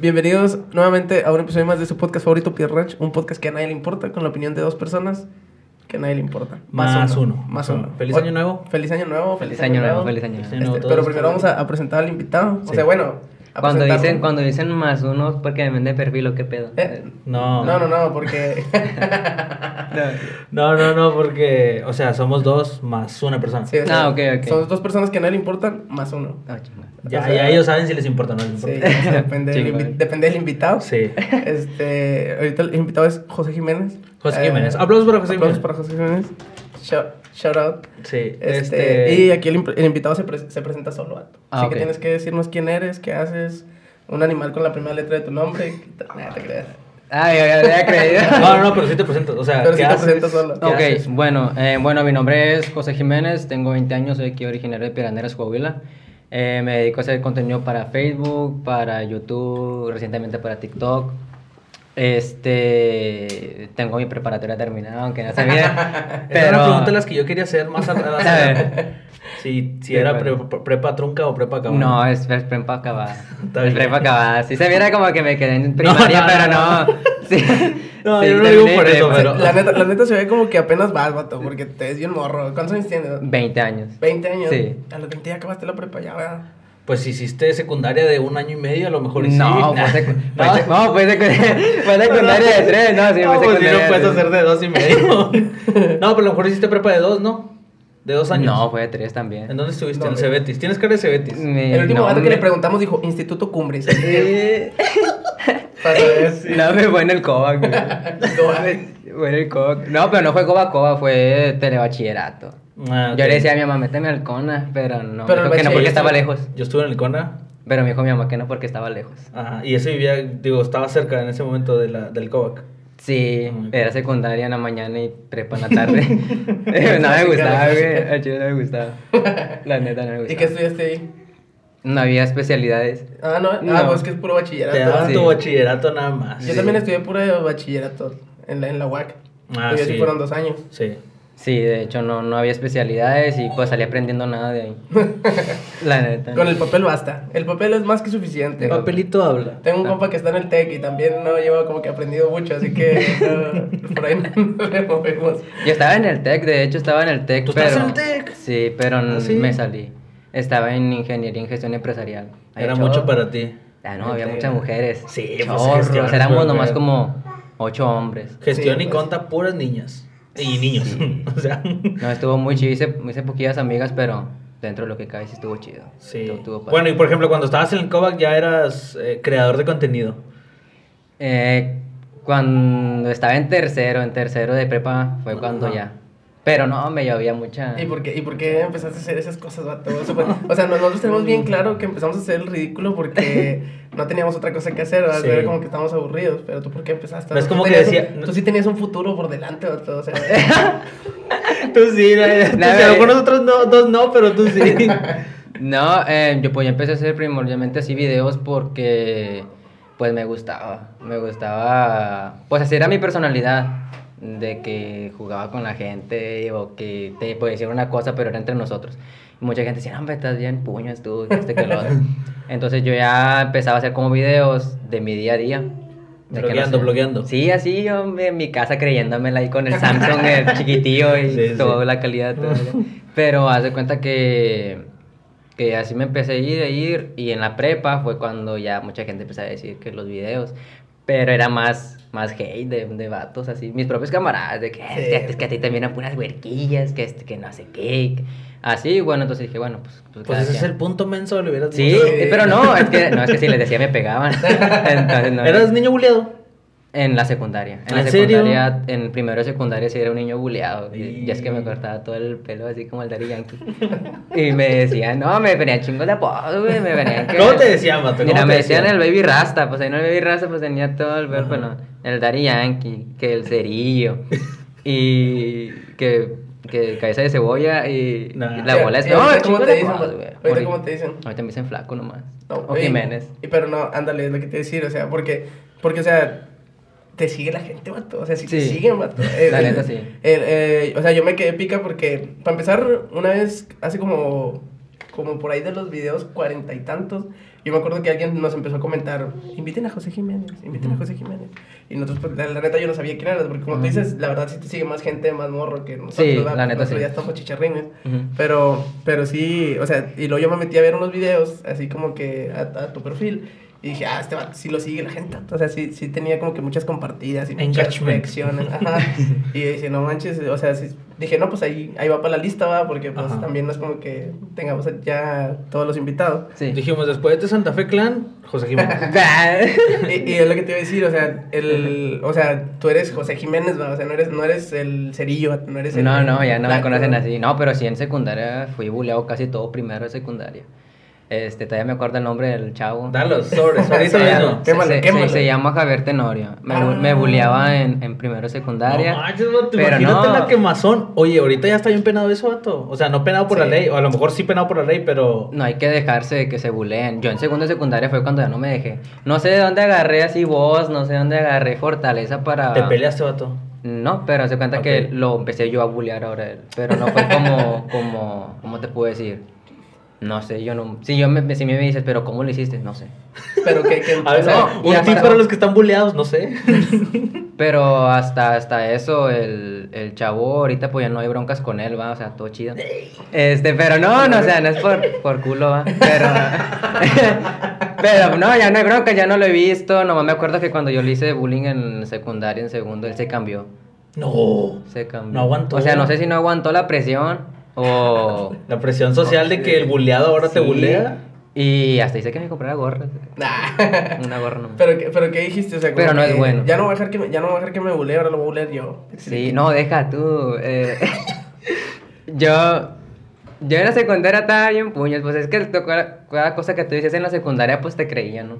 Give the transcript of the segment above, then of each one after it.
Bienvenidos nuevamente a un episodio más de su podcast favorito, Pierre Ranch. Un podcast que a nadie le importa, con la opinión de dos personas que a nadie le importa. Más uno. Más uno. Feliz año nuevo. Feliz año nuevo. Feliz año nuevo, feliz año Feliz nuevo. año nuevo. Este, pero primero vamos a, a presentar al invitado. O sea, bueno. A Cuando dicen, cuando dicen más uno, porque me vende perfil o qué pedo. Eh, No. No, no, no, porque. No, no, no, porque, o sea, somos dos más una persona. Sí, o sea, Ah, ok, ok. Son dos personas que nadie le importan, más uno. Ah. Ya, O sea, ya ellos saben si les importa o no les Sí, importa. o sea, depende, del depende del invitado. Sí. Este, ahorita el invitado es José Jiménez. José Eh, Jiménez. Aplausos para José aplausos Jiménez. para José Jiménez. Shout, shout out. Sí, Este, este. Y aquí el, invitado se, pre- se presenta solo. Ah, Así que tienes que decirnos quién eres, qué haces, un animal con la primera letra de tu nombre. Nada, te creas. Ay, ya creído. No, no, no, pero sí te presento. O sea, Pero ¿qué sí te haces? presentas solo. ¿Qué Ok, haces? bueno, eh, bueno, mi nombre es José Jiménez, tengo 20 años, soy aquí originario de Piraneras, Coahuila. Eh, me dedico a hacer contenido para Facebook, para YouTube, recientemente para TikTok. Este, tengo mi preparatoria terminada, aunque no se mire. Esa pero era una pregunta de las que yo quería hacer más atrás. A ver. Si, si Sí, era pre- prepa trunca o prepa acabada. No, es, es prepa acabada. Es prepa acabada. Sí se viera como que me quedé en primaria, no, pero no, no. Sí. No, Sí, yo no lo digo por eso, pero- La neta, la neta se ve como que apenas vas, vato, porque te ves bien morro. ¿Cuántos años tienes? 20 años. 20 años. Sí. A los 20 ya acabaste la prepa, ya, ¿verdad? Pues si hiciste secundaria de un año y medio, a lo mejor sí. No, fue, secu- No. fue sec- no, fue, secu- fue secundaria de tres, no, sí, no, fue pues si secundaria no de puedes hacer de dos y medio. no, pero a lo mejor hiciste prepa de dos, ¿no? De dos años. No, fue de tres también. ¿En dónde estuviste? En Cebetis. ¿Tienes cara de Cebetis? El último vato que le preguntamos dijo Instituto Cumbres. Sí. Para ver. No, me fue en el Cobac, güey. Cobac. Fue en el Cobac. No, pero no fue Cobac, Cobac, fue telebachillerato. Ah. Yo le decía a mi mamá, méteme al CONA, pero no. Pero que no porque estaba lejos. Yo estuve en el CONA. Pero me dijo mi mamá que no porque estaba lejos. Ajá, y eso vivía, digo, estaba cerca en ese momento de la, del Kovac. Sí, Ah, era secundaria en la mañana y prepa en la tarde. no me gustaba, güey. Al chile no me gustaba. La neta no me gustaba. ¿Y qué estudiaste ahí? No había especialidades. Ah, no, ah, No. pues que es puro bachillerato. Te daban sí. tu bachillerato nada más. Yo también estudié puro bachillerato en la, en la UAC. Ah, sí. fueron dos años. Sí. Sí, de hecho no, no había especialidades y pues salí aprendiendo nada de ahí. La neta. Con el papel basta. El papel es más que suficiente. El papelito habla. Tengo un compa que está en el TEC y también no lleva como que aprendido mucho, así que no, por ahí no le movemos. Yo estaba en el TEC, de hecho estaba en el TEC, ¿Tú pero... estás en el TEC? Sí, pero n- ¿Ah, sí? me salí. Estaba en ingeniería en gestión empresarial. Era mucho para ti. Ah, no, había muchas mujeres. Sí, pues, Chorros, éramos nomás como ocho hombres. Gestión Sí, y pues. conta puras niñas. Y niños. o sea. No, estuvo muy chido, hice, hice poquillas amigas, pero dentro de lo que cabe sí estuvo chido. Sí. Estuvo- estuvo padre. Bueno, y por ejemplo, cuando estabas en el Kovac ya eras eh, creador de contenido. Eh, cuando estaba en tercero, en tercero de prepa, fue cuando ya. Pero no, me llovía mucha... ¿Y por, qué, ¿Y por qué empezaste a hacer esas cosas, vato? O sea, pues, o sea, nosotros tenemos bien claro que empezamos a hacer el ridículo porque no teníamos otra cosa que hacer, ¿verdad? Sí. Era como que estábamos aburridos, pero tú por qué empezaste? No es como que decía- un- Tú sí tenías un futuro por delante, vato, o sea... Tú sí, lo mejor eh. nosotros no, dos no, pero tú sí. No, eh, yo pues yo empecé a hacer primordialmente así videos porque pues me gustaba, me gustaba, pues así era mi personalidad, de que jugaba con la gente o que te podía decir una cosa pero era entre nosotros. Y mucha gente decía, hombre, estás bien puños tú, este que lo otro". Entonces yo ya empezaba a hacer como videos de mi día a día. De que no Blogueando, sé. blogueando. Sí, así yo en mi casa creyéndomela ahí con el Samsung, el chiquitillo y Sí, sí. toda la calidad. todo. Pero haz de cuenta que, que así me empecé a ir, a ir. Y en la prepa fue cuando ya mucha gente empezó a decir que los videos. Pero era más, más hate de, de vatos, así. Mis propios camaradas, de que Sí. es, que, es que a ti te vienen puras huerquillas, que, este, que no sé qué. Así, bueno, entonces dije, bueno, pues. Pues cada ese es el punto menso, le hubieras Sí, pero no, es que, no, es que si les decía me pegaban. Entonces, no, ¿Eras niño buleado? En la secundaria. En la ¿En serio? secundaria, en primero de secundaria sí era un niño buleado. Y ya es que me cortaba todo el pelo así como el Daddy Yankee. y me decían, no, me venían chingos de apodos, güey. Me venían que. ¿Cómo te decían? ¿Cómo Mira, me decían decían? el Baby Rasta. Pues ahí no el Baby Rasta, pues tenía todo el Ajá. no. El Daddy Yankee, que el cerillo. y que, que cabeza de cebolla y, Nah. la bola es. ¿Y No, ¿Cómo te dicen? apodos, güey. Ahorita, ¿cómo te dicen? Ahorita me dicen flaco nomás. No, o Jiménez. y- pero no, ándale, es lo que te decir, o sea, porque, porque, o sea, te sigue la gente, vato. O sea, si te Sí. siguen, vato. La Eh, neta, eh, sí. eh, eh, o sea, yo me quedé pica porque, para empezar, una vez, hace como, como por ahí de los videos cuarenta y tantos, yo me acuerdo que alguien nos empezó a comentar, inviten a José Jiménez, inviten a José Jiménez. Y nosotros, pues, la, la neta, yo no sabía quién era, porque como tú dices, la verdad sí te sigue más gente, más morro que nosotros, Sí, ¿verdad? la neta, nosotros sí. ya estamos chicharrines. Ujú. Pero, pero sí, o sea, y luego yo me metí a ver unos videos, así como que a, a tu perfil, y dije, ah, este vato sí lo sigue la gente. O sea, sí, sí tenía como que muchas compartidas y muchas reacciones. Ajá. Y dije, no manches, o sea, sí, dije, no, pues ahí, ahí va para la lista, va, porque pues Ajá. también no es como que tengamos ya todos los invitados. Sí. Dijimos, después de Santa Fe Clan, José Jiménez. Y, y es lo que te iba a decir, o sea, el, o sea, tú eres José Jiménez, va, o sea, no eres, no eres el cerillo, no eres el... No, no, ya no me flaco. conocen así. No, pero sí en secundaria fui buleado casi todo primero de secundaria. Este, todavía me acuerdo el nombre del chavo. Dalos, sobres, ahorita Sí, mismo. Quémalo, se, se- quémalo. se llama Javier Tenorio. Me, Ah. me buleaba en, en primero secundaria. No manches, vato, pero imagínate no. la quemazón. Oye, ahorita ya está bien penado eso, vato. O sea, no penado por Sí. la ley, o a lo mejor sí penado por la ley, pero... No hay que dejarse de que se buleen. Yo en segundo secundaria fue cuando ya no me dejé. No sé de dónde agarré así voz, no sé de dónde agarré fortaleza para... Te peleaste, vato. No, pero se cuenta que lo empecé yo a bullear ahora él. Pero no fue como, como, ¿cómo te puedo decir? No sé, yo no... Si, yo me, si me dices, pero ¿cómo lo hiciste? No sé. Pero que, que A ver, no, un tip para los que están buleados, no sé. Pero hasta, hasta eso, el, el chavo ahorita pues ya no hay broncas con él, va, o sea, todo chido. Este, pero no, no, o sea, no es por, por culo, va. Pero, pero no, ya no hay broncas, ya no lo he visto. Nomás me acuerdo que cuando yo le hice bullying en secundaria, en segundo, él se cambió. No. Se cambió. No aguantó. O sea, no sé si no aguantó la presión o... La presión social de que el buleado ahora te Sí. bulea. Y hasta hice que me comprara gorra. nah. Una gorra nomás. Pero, que- pero ¿qué dijiste? O sea, Pero no que es bueno. Ya no voy a dejar que me, ya no voy a dejar que me bulee, ahora lo voy a bulear yo. Sí, no, deja tú. eh, yo, yo en la secundaria estaba bien puños, pues es que cada, cada cosa que tú dices en la secundaria, pues te creía, ¿no?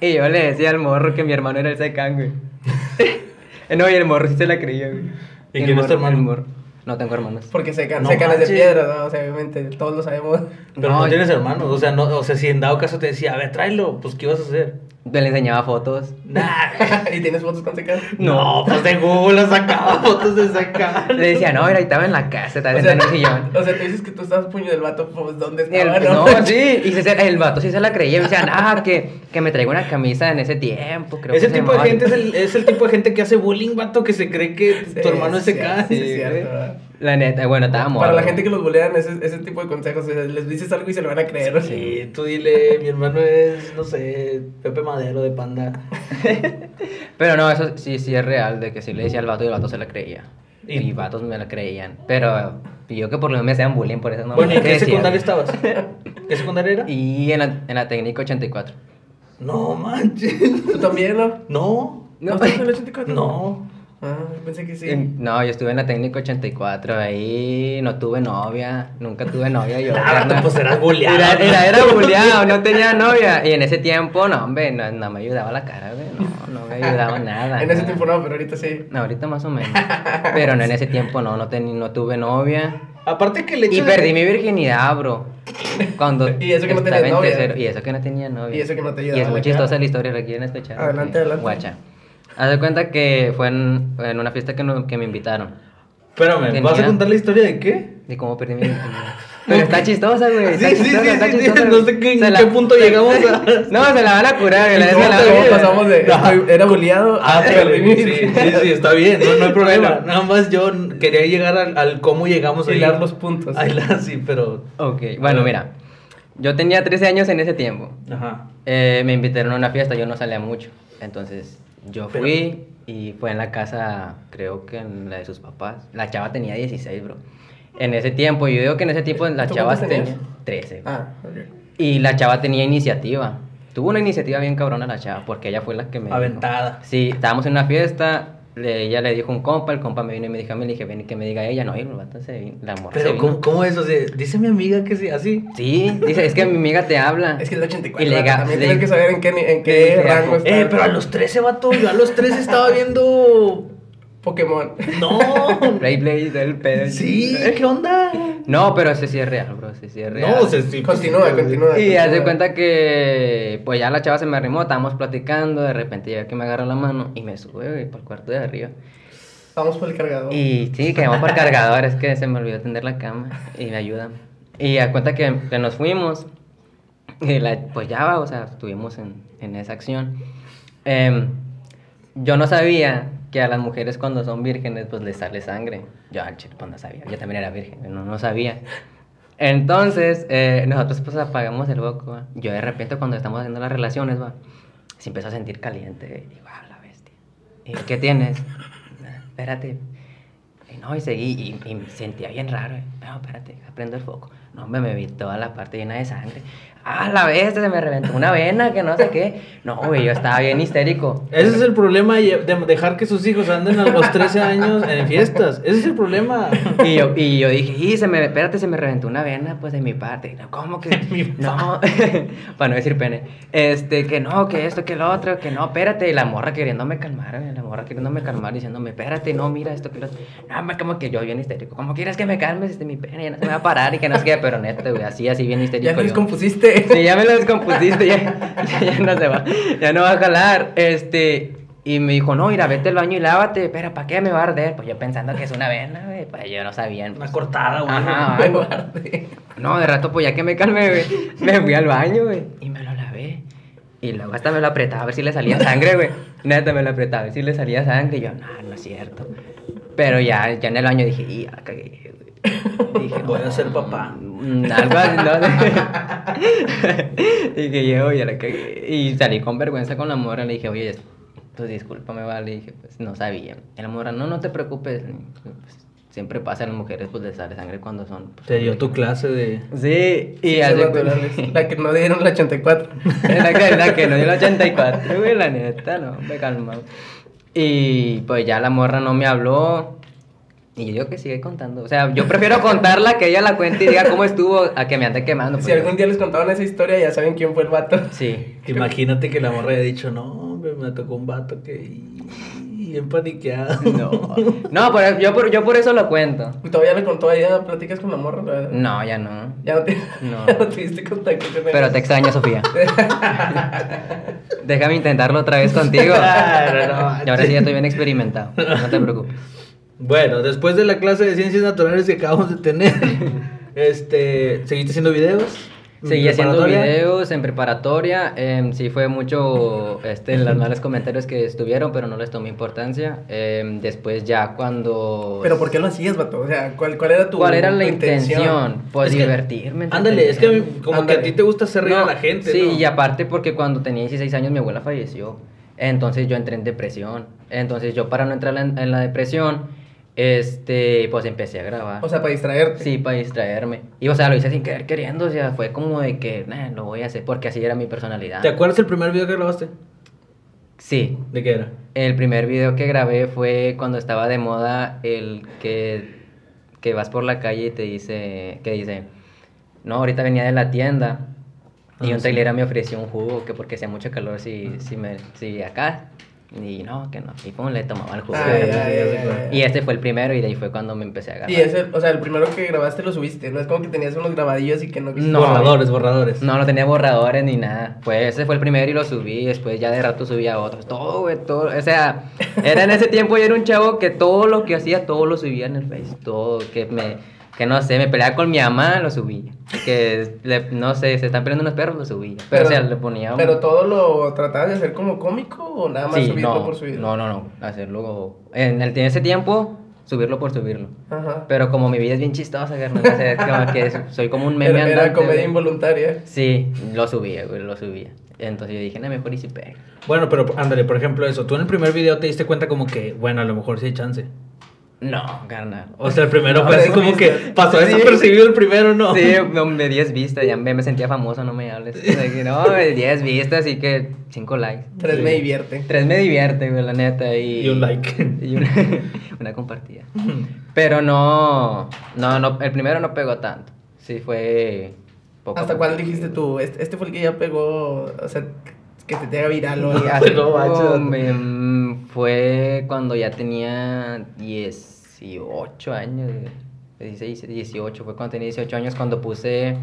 Y yo le decía al morro que mi hermano era el secán, güey. no, y el morro sí se la creía, güey. ¿Y quién es tu morro- el hermano? morro- No tengo hermanos. Porque se, No se canas de piedra, ¿no? O sea, obviamente, todos lo sabemos. Pero No, tienes hermanos. O sea, no, o sea, si en dado caso te decía, a ver, tráelo, pues ¿qué ibas a hacer? Yo le enseñaba fotos. Nah. ¿Y tienes fotos con secas? No, pues de Google sacaba fotos de sacar. Le decía, no, mira, ahí estaba en la casa, estaba en el sillón. o sea, tú dices que tú estabas puño del vato, pues ¿dónde Y el- estaba? no, sí, y se- el vato sí se la creía. Me decían, ah, que, que me traigo una camisa en ese tiempo. Creo Ese que tipo de llamaba". gente es el, es el tipo de gente que hace bullying, vato, que se cree que Sí, tu hermano es sí, CK. sí, Sí, es cierto, güey. ¿verdad? La neta, bueno, estábamos. Para la gente que los bulean, ese, ese tipo de consejos, les dices algo y se lo van a creer. Sí, tú dile, mi hermano es, no sé, Pepe Madero de Panda. Pero no, eso sí, sí es real, de que sí le decía al vato y el vato se la creía. Y- Y, vatos me la creían. Pero yo que por lo menos me hacían bullying por eso no bueno, ¿y qué secundaria estabas? ¿Qué secundaria era? Y en la, en la técnica 84. No manches. ¿Tú también, no? No, ¿No estás en el 84? no. Ah, pensé que sí. En- No, yo estuve en la técnica 84, ahí no tuve novia, nunca tuve novia yo. Nah, carnal. vato, pues eras bulleado. Era, era, era bulleado, no tenía novia. Y en ese tiempo, no, hombre, no, no me ayudaba la cara, güey, no, no me ayudaba nada. en ese nada. tiempo no, pero ahorita sí. No, ahorita más o menos. Pero no en ese tiempo, no, no, teni- no tuve novia. Aparte que hecho Y de- perdí mi virginidad, bro. Cuando Y eso que no en novia. tercero- Y eso que no tenía novia. Y eso que no te Y ayudaba es muy chistosa la historia, ¿la quieren escuchar? Adelante, adelante. Guacha. Haz de cuenta que fue en, en una fiesta que, no- que me invitaron. Espérame, ¿vas a Tenía- contar la historia de qué? De cómo perdí mi virginidad. Pero está chistosa, güey. Está Sí, sí, chistosa, sí, está sí, sí, chistosa, no güey. sé qué- en Se qué punto llegamos a- No, se la van a curar, güey. ¿Y la- ¿Cómo, pasamos de estoy- era bulleado Ah, a pero, perdí mi sí, virginidad? sí, sí, está bien, no, no hay problema. Bueno. Nada más yo quería llegar al, al cómo llegamos a Hilar los puntos. A hilar, sí, pero. Ok, bueno, mira. Yo tenía 13 años en ese tiempo. Ajá. Eh, me invitaron a una fiesta, yo no salía mucho. Entonces, yo Pero- fui y fue en la casa, creo que en la de sus papás. La chava tenía 16, bro. En ese tiempo, yo digo que en ese tiempo las ¿Tú chavas cuántos tenían tenías? 13. Ah, ok. Y la chava tenía iniciativa. Tuvo una iniciativa bien cabrona la chava, porque ella fue la que me... dijo. Aventada. Sí, estábamos en una fiesta, le- ella le dijo un compa, el compa me vino y me dijo a mí, le dije, ven y que me diga ella. No, y el vato se vino, la morra se Pero, vino. ¿cómo, ¿cómo es? O sea, dice mi amiga que sí, así. Sí, dice, es que mi amiga te habla. Es que es el 84. Y le también le- tienes que saber en qué, en qué rango está. Eh, pero a los 13, vato, yo a los 13 estaba viendo. Pokémon. No. Play, del pedo. Sí, ¿qué onda? No, pero ese sí es real, bro, ese sí es real. No, o sea, sí. Continúa, sí, continúa. Y haz de continúa. cuenta que, pues ya la chava se me arrimó, estábamos platicando, de repente llega que me agarra la mano y me sube, güey, por el cuarto de arriba. Vamos por el cargador. Y sí, que vamos por cargador, es que se me olvidó tender la cama y me ayudan. Y a cuenta que, que nos fuimos, y la, pues ya va, o sea, estuvimos en, en esa acción. Em, yo no sabía que a las mujeres cuando son vírgenes, pues les sale sangre. Yo al chile, pues no sabía, yo también era virgen, no, no sabía. Entonces, eh, nosotros pues apagamos el foco, ¿va? Yo de repente cuando estamos haciendo las relaciones, va, se empezó a sentir caliente, y digo, ah, la bestia. ¿Y qué tienes? "Nah, espérate. Y no, y seguí, y, y me sentía bien raro. No, espérate, prendo el foco. No, me, me vi toda la parte llena de sangre. Ah, la bestia, se me reventó una vena, que no sé qué. No, güey, yo estaba bien histérico. Ese es el problema de de dejar que sus hijos anden a los 13 años en fiestas. Ese es el problema. Y yo, y yo dije, y se me, espérate, se me reventó una vena, pues, de mi parte. No, ¿cómo que? no, para no decir pene. Este, que no, que esto, que lo otro, que no, espérate. Y la morra queriéndome calmar, güey, la morra queriéndome calmar, diciéndome, espérate, no, mira esto, que lo otro. No, me- como que yo bien histérico. Como quieres que me calmes, este, mi pene, ya no se me va a parar y que no sé qué, pero neta, güey, así, así, bien histérico. Ya lo yo. Descompusiste. Sí, ya me lo descompusiste, ya, ya, ya no se va, ya no va a jalar. Este, y me dijo, no, mira, vete al baño y lávate, pero ¿para qué me va a arder? Pues yo pensando que es una vena, güey, pues yo no sabía. Una pues. cortada, güey. Ajá, Me. No, de rato, pues ya que me calmé, güey, me fui al baño, güey, y me lo lavé. Y luego hasta me lo apretaba a ver si le salía sangre, güey. Neta, me lo apretaba a ver si le salía sangre. Y yo, no, no es cierto. Pero ya, ya en el baño dije, y ya cagué, güey. Dije, Voy a ser papá. mm, Algo así, ¿no? dije, yo, ya la cagué. Y salí con vergüenza con la morra. Le dije, oye, pues discúlpame, vale. Le dije, pues no sabía. Y la morra, no, no te preocupes. Pues, siempre pasa a las mujeres, pues les sale sangre cuando son. pues, Te dio tu clase de. Sí, y Sí, hace. La que no dieron la 84. la que, la que no dio el 84, güey, la neta, no, me calma. Y pues ya la morra no me habló. Y yo digo que sigue contando. O sea, yo prefiero contarla que ella la cuente y diga cómo estuvo a que me ande quemando. Si algún día les contaban esa historia, ya saben quién fue el vato. Sí. Imagínate que la morra haya dicho, no, me tocó un vato que. y bien paniqueado. No. No, por- yo, por, yo por eso lo cuento. Todavía le contó, ya platicas con la morra, verdad. No, ya no. Ya no, te, No. ya no tuviste contacto con Pero ella. te extraño, Sofía. Déjame intentarlo otra vez contigo. Claro, no Y ahora sí ya estoy bien experimentado. No te preocupes. Bueno, después de la clase de ciencias naturales que acabamos de tener, este, ¿seguiste haciendo videos? Seguí haciendo videos en preparatoria. em, sí fue mucho este, los malos comentarios que estuvieron, pero no les tomé importancia. Em, después ya cuando... Pero ¿por qué lo hacías, vato? O sea, ¿cuál, cuál era tu ¿Cuál era la tu intención? Pues Es que- divertirme. Ándale, es que a mí- como que a Ándale. ti te gusta hacer reír a No, la gente, Sí, ¿no? y aparte porque cuando tenía 16 años mi abuela falleció. Entonces yo entré en depresión. Entonces yo para no entrar en, en la depresión, este, pues empecé a grabar. O sea, para distraerte. Sí, para distraerme. Y o sea, lo hice sin querer queriendo, o sea, fue como de que, nah, lo voy a hacer porque así era mi personalidad. ¿Te acuerdas el primer video que grabaste? Sí. ¿De qué era? El primer video que grabé fue cuando estaba de moda el que, que vas por la calle y te dice, que dice, no, ahorita venía de la tienda y Ah, un sí. tailera me ofreció un jugo que porque hacía mucho calor si, si, me, si acá. Y no, que no. Y pum, le tomaba el jugo. Ay, ay, ay, ay. Y este fue el primero y de ahí fue cuando me empecé a agarrar. Y ese, o sea, el primero que grabaste lo subiste, no es como que tenías unos grabadillos y que no No. Borradores, borradores. No, no tenía borradores ni nada. Pues ese fue el primero y lo subí. Después ya de rato subía otros. Todo, güey, todo. O sea, era en ese tiempo yo era un chavo que todo lo que hacía, todo lo subía en el Face. Todo, que me, que no sé, me peleaba con mi mamá, lo subía. Que, le- no sé, se están peleando unos perros, lo subía. Pero, o sea, le ponía un- Pero todo lo tratabas de hacer como cómico o nada más Sí, subirlo no, por subirlo. no, no, no. Hacerlo. En, el, en ese tiempo, subirlo por subirlo. Ajá. Pero como mi vida es bien chistosa, carnal, o sea, como que soy como un meme Era, era andante, comedia involuntaria. Sí, lo subía, güey, lo subía. Entonces yo dije, no, mejor y si pega. Bueno, pero ándale, por ejemplo, eso. Tú en el primer video te diste cuenta como que, bueno, a lo mejor sí hay chance. No, carnal. O sea, el primero No, fue así como que pasó Sí. desapercibido el primero, ¿no? Sí, me 10 vistas, ya me, me sentía famoso, no me hables. O sea, que no, 10 vistas, así que 5 likes. Tres Sí. me divierte. 3 me divierte, güey, la neta. Y, Y un like. Y una, una compartida. Pero no, no, no, el primero no pegó tanto. Sí, fue poco. ¿Hasta poco. cuál dijiste tú? Este, este fue el que ya pegó, o sea, que te te haga viral o algo. No fue cuando ya tenía 18 años, 16, 18, fue cuando tenía 18 años cuando puse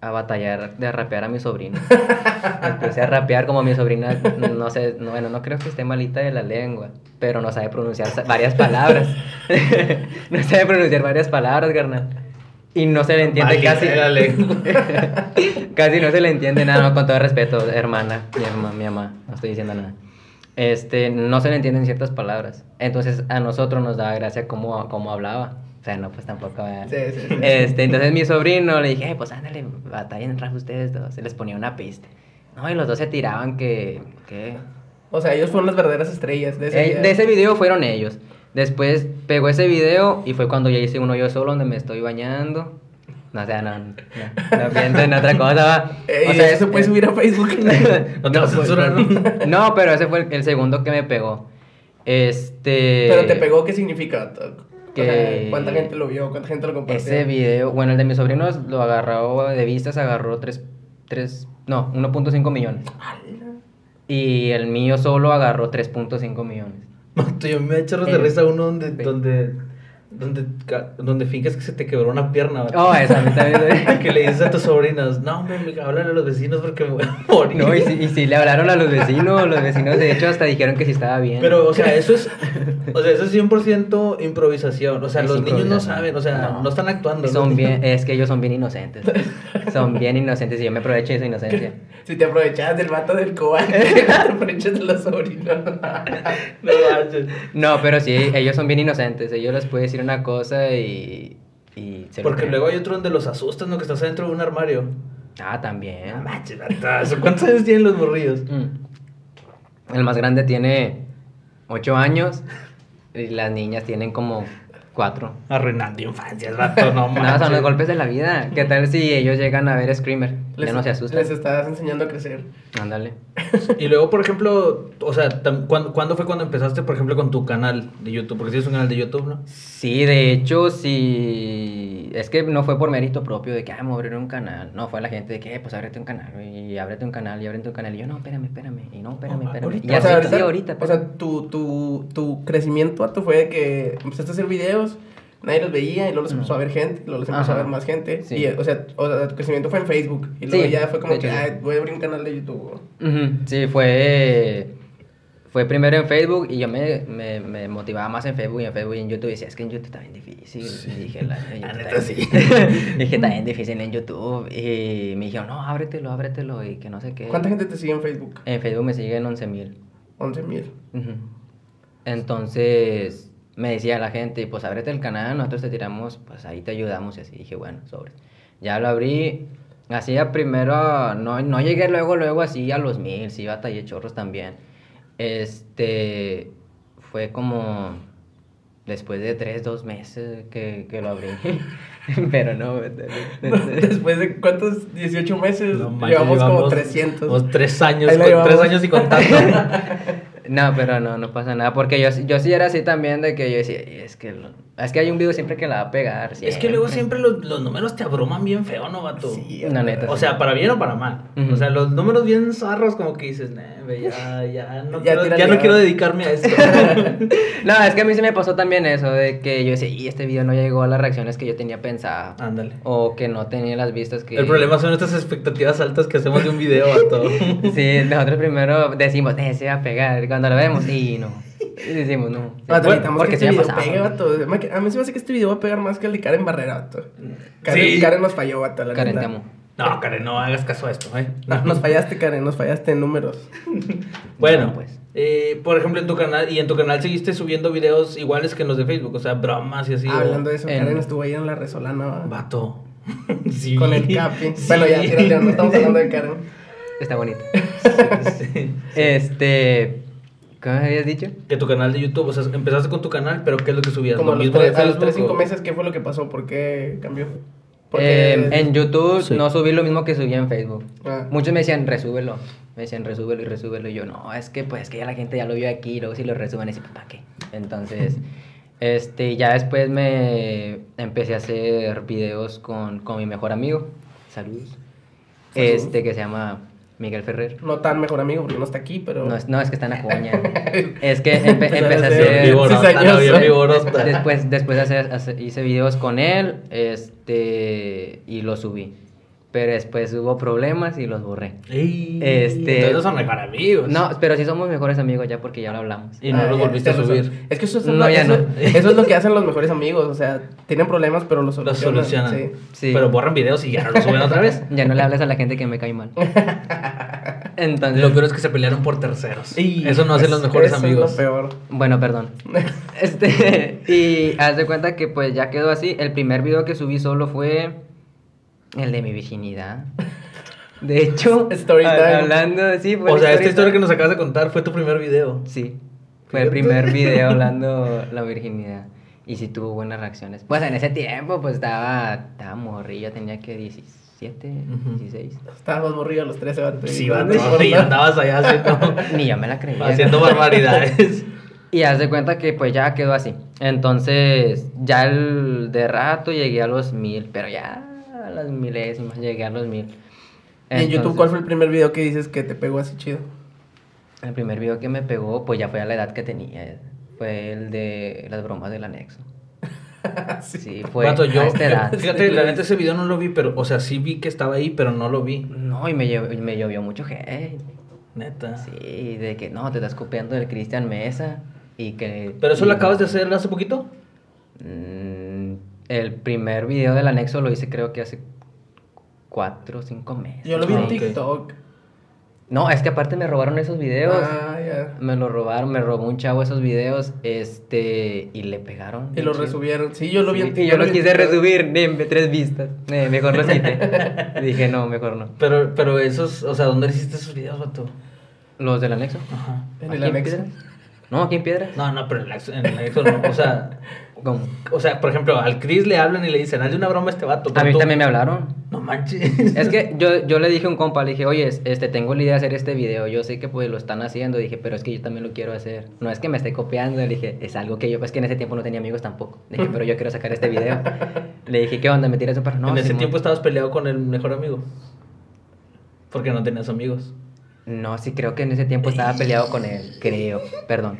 a batallar de rapear a mi sobrina. Empecé a rapear como mi sobrina, no sé, no, bueno, no creo que esté malita de la lengua, pero no sabe pronunciar varias palabras. no sabe pronunciar varias palabras, carnal. Y no se le entiende casi. casi no se le entiende nada, no, con todo respeto, hermana, mi hermana, mi mamá, no estoy diciendo nada. Este, no se le entienden ciertas palabras. Entonces a nosotros nos daba gracia cómo, cómo hablaba. O sea, no, pues tampoco. ¿verdad? Sí, sí, sí. Este, entonces mi sobrino le dije, "Eh, pues ándale, batallen rap ustedes dos. Se les ponía una pista. No, y los dos se tiraban que. que... O sea, ellos fueron las verdaderas estrellas de ese Eh, día. de ese video fueron ellos. Después pegó ese video y fue cuando ya hice uno yo solo donde me estoy bañando. No, o sea, no, no, no en otra cosa, va. Ey, o sea, eso puede eh, subir a Facebook. No te pues, no. pero ese fue el, el segundo que me pegó. Este. Pero te pegó, ¿qué significa? O Que- sea, ¿Cuánta gente lo vio? ¿Cuánta gente lo compartió? Ese video, bueno, el de mis sobrinos lo agarró de vistas, agarró 3, 3 no, 1.5 millones. Y el mío solo agarró 3.5 millones. Mato, yo me da chorros de El- risa uno donde, donde, donde, donde finges que se te quebró una pierna. Oh, esa a mí también. que le dices a tus sobrinos, no, hombre, me hablan a los vecinos porque me voy a morir. No, y si, y si le hablaron a los vecinos, los vecinos de hecho hasta dijeron que sí estaba bien. Pero, o sea, eso es, o sea, eso es 100% improvisación. O sea, Es los niños no saben, o sea, no, están actuando. Son ¿no? bien, es que ellos son bien inocentes. Son bien inocentes y yo me aprovecho de su inocencia. Si te aprovechabas del vato del cobar, te aprovechas de los sobrinos. No. No, pero sí, ellos son bien inocentes. Ellos les puede decir una cosa y. y se Porque luego hay otro donde los asustas, ¿no? Que estás adentro de un armario. Ah, también. No manches, vato, ¿Cuántos años tienen los morrillos? Mm. El más grande tiene 8 años y las niñas tienen como 4. Arruinando infancias, vato, no manches. Nada, son los golpes de la vida. ¿Qué tal si ellos llegan a ver Screamer? Ya no se asustan. Les estás enseñando a crecer. Ándale. Y luego, por ejemplo, o sea, ¿cuándo, cuándo fue cuando empezaste, por ejemplo, con tu canal de YouTube? Porque tienes un canal de YouTube, ¿no? Sí, de hecho, sí. Es que no fue por mérito propio de que, ah, me voy a abrir un canal. No, fue la gente de que, eh, pues ábrete un canal, güey, y ábrete un canal, y ábrete un canal. Y yo, no, espérame, espérame. Y no, espérame, No, espérame. ahorita. Y ya o sea, ahorita, sí, ahorita. o sea tu, tu, tu crecimiento, fue de que empezaste a hacer videos, nadie los veía y luego los empezó a ver gente, luego los empezó a ver más gente. Sí. Y, o, sea, o sea, tu crecimiento fue en Facebook. Y luego Sí, ya fue como que, hecho, sí. "Ay, voy a abrir un canal de YouTube. Sí, fue. Fue primero en Facebook y yo me, me, me motivaba más en Facebook y en Facebook y en YouTube. Y decía, es que en YouTube está bien difícil. Y dije, la, en La YouTube neta, sí. dije, está bien difícil en YouTube. Y me dijeron, no, ábretelo, ábretelo. Y que no sé qué. ¿Cuánta gente te sigue en Facebook? En Facebook me siguen 11 mil. 11 mil. Entonces me decía la gente, pues ábrete el canal, nosotros te tiramos, pues ahí te ayudamos y así. Dije, bueno, sobre. Ya lo abrí. Hacía primero, no, no llegué luego, luego así a los mil, sí batallé chorros también. Este, fue como después de tres, dos meses que, que lo abrí. Pero no, Después de cuántos, 18 meses, No manches, llevamos, como 300. Llevamos tres años, Ahí la con- años y contando. No, pero no, no pasa nada, porque yo, yo sí era así también de que yo decía, "Y es que, lo- es que hay un video siempre que la va a pegar. es que luego siempre los, los números te abruman bien feo, ¿no, vato? Sí, La neta. O sea, para bien o para mal. O sea, los números bien zarros como que dices, "Nah, ve, ya, ya, no, Ya quiero, tírale, ya no ya". quiero dedicarme a esto. No, es que a mí se me pasó también eso, de que yo decía, y este video no llegó a las reacciones que yo tenía pensado. Ándale. O que no tenía las vistas que... El problema son estas expectativas altas que hacemos de un video, vato. Sí, nosotros primero decimos, eh, se va a pegar. y Cuando lo vemos, y no. Y decimos, no. Bueno, porque este me video pegue, vato. A mí se me hace que este video va a pegar más que el de Karen Barrera, vato. Karen, Sí. Karen nos falló, vato, la Karen, neta. te amo. No, Karen, no hagas caso a esto, ¿eh? No, nos fallaste, Karen, nos fallaste en números. Bueno, No, pues. Eh, por ejemplo, en tu canal, y en tu canal seguiste subiendo videos iguales que en los de Facebook, o sea, bromas y así. Ah, Hablando de eso, en- Karen estuvo ahí en la Resolana, va. Vato. sí. Con el capi. Sí. Bueno, ya, tírate, no estamos hablando de Karen. Está bonito. Sí. Este... ¿Cómo me habías dicho? Que tu canal de YouTube, o sea, empezaste con tu canal, pero ¿qué es lo que subías? Como a ¿Lo los, mismo de tres, a los Facebook 3, 5 o- meses, ¿qué fue lo que pasó? ¿Por qué cambió? Porque Eh, en YouTube Sí. no subí lo mismo que subí en Facebook. Ah. Muchos me decían, resúbelo. Me decían, resúbelo y resúbelo. Y yo, no, es que pues que ya la gente ya lo vio aquí. Y luego si lo resuben, es ¿para qué? Entonces, este, ya después me empecé a hacer videos con, con mi mejor amigo. Saludos. Este, que se llama Miguel Ferrer. No tan mejor amigo porque no está aquí, pero... No, es, no, es que está en Acuña. es que empe- a empecé a hacer hacer... Después, después hace- hace- hice videos con él, este, y los subí. Pero después hubo problemas y los borré. Ey, Este- Entonces son mejor amigos. No, pero sí somos mejores amigos ya porque ya lo hablamos. Y no Ah, los volviste a subir. Es que eso es, No, lo, ya eso, no. eso es lo que hacen los mejores amigos. O sea, tienen problemas, pero los Los solucionan. solucionan. sí. Sí. Pero borran videos y ya no los suben otra vez. Ya no le hables a la gente que me cae mal. Entonces, Lo peor es que se pelearon por terceros. Y, Eso no hacen los pues, mejores eso amigos. Es lo peor. bueno, perdón. Este, y haz de cuenta que pues ya quedó así. El primer video que subí solo fue el de mi virginidad. De hecho, Story a- time. hablando, sí, fue O sea, esta historia que nos acabas de contar fue tu primer video. Sí, fue el primer video hablando la virginidad. Y sí tuvo buenas reacciones. Pues en ese tiempo, pues estaba, estaba morrillo, tenía que 17, Ujú. 16. Estábamos morridos los tres, vato. Sí, y andabas allá haciendo, Ni yo me la creía. haciendo barbaridades. Y haz de cuenta que pues ya quedó así. Entonces, ya el de rato llegué a los mil, pero ya a las milésimas llegué a los mil. ¿Y en YouTube Entonces, cuál fue el primer video que dices que te pegó así chido? El primer video que me pegó, pues ya fue a la edad que tenía. Fue el de las bromas del anexo. Sí, fue yo, a esta edad. fíjate, la neta ese video no lo vi, pero, o sea, sí vi que estaba ahí, pero no lo vi. No, y me, me llovió mucho hate. Neta. Sí, de que no, te estás copiando del Cristian Mesa y que... ¿Pero eso y lo acabas de hacer hace poquito? Mm, el primer video del anexo lo hice creo que hace cuatro o cinco meses. Yo lo vi en ok. TikTok. No, es que aparte me robaron esos videos. Ah, ya. Me lo robaron, me robó un chavo esos videos, este, y le pegaron. Y lo chido. resubieron. Sí, yo lo vi Sí, en y yo lo en quise TikTok. resubir, de tres vistas. Eh, mejor lo cité. Dije, no, mejor no. Pero, pero esos, o sea, ¿dónde hiciste esos videos, vato? ¿Los del anexo? Ajá. En ¿Aquí el anexo. Piedras? No, aquí en Piedras. No, no, pero en el, en el anexo no. O sea, ¿Cómo? o sea, por ejemplo, al Chris le hablan y le dicen, hazle una broma a este vato. A mí tú- también me hablaron. No manches. Es que yo, yo le dije a un compa, le dije, oye, este, tengo la idea de hacer este video, yo sé que pues lo están haciendo, dije, pero es que yo también lo quiero hacer. No es que me esté copiando, le dije, es algo que yo, es que en ese tiempo no tenía amigos tampoco. Le dije, pero yo quiero sacar este video. Le dije, ¿qué onda? ¿Me tiras un perro? No, en ese Simón". tiempo estabas peleado con el mejor amigo. Porque no tenías amigos. No, sí, creo que en ese tiempo estaba peleado con él, creo, perdón.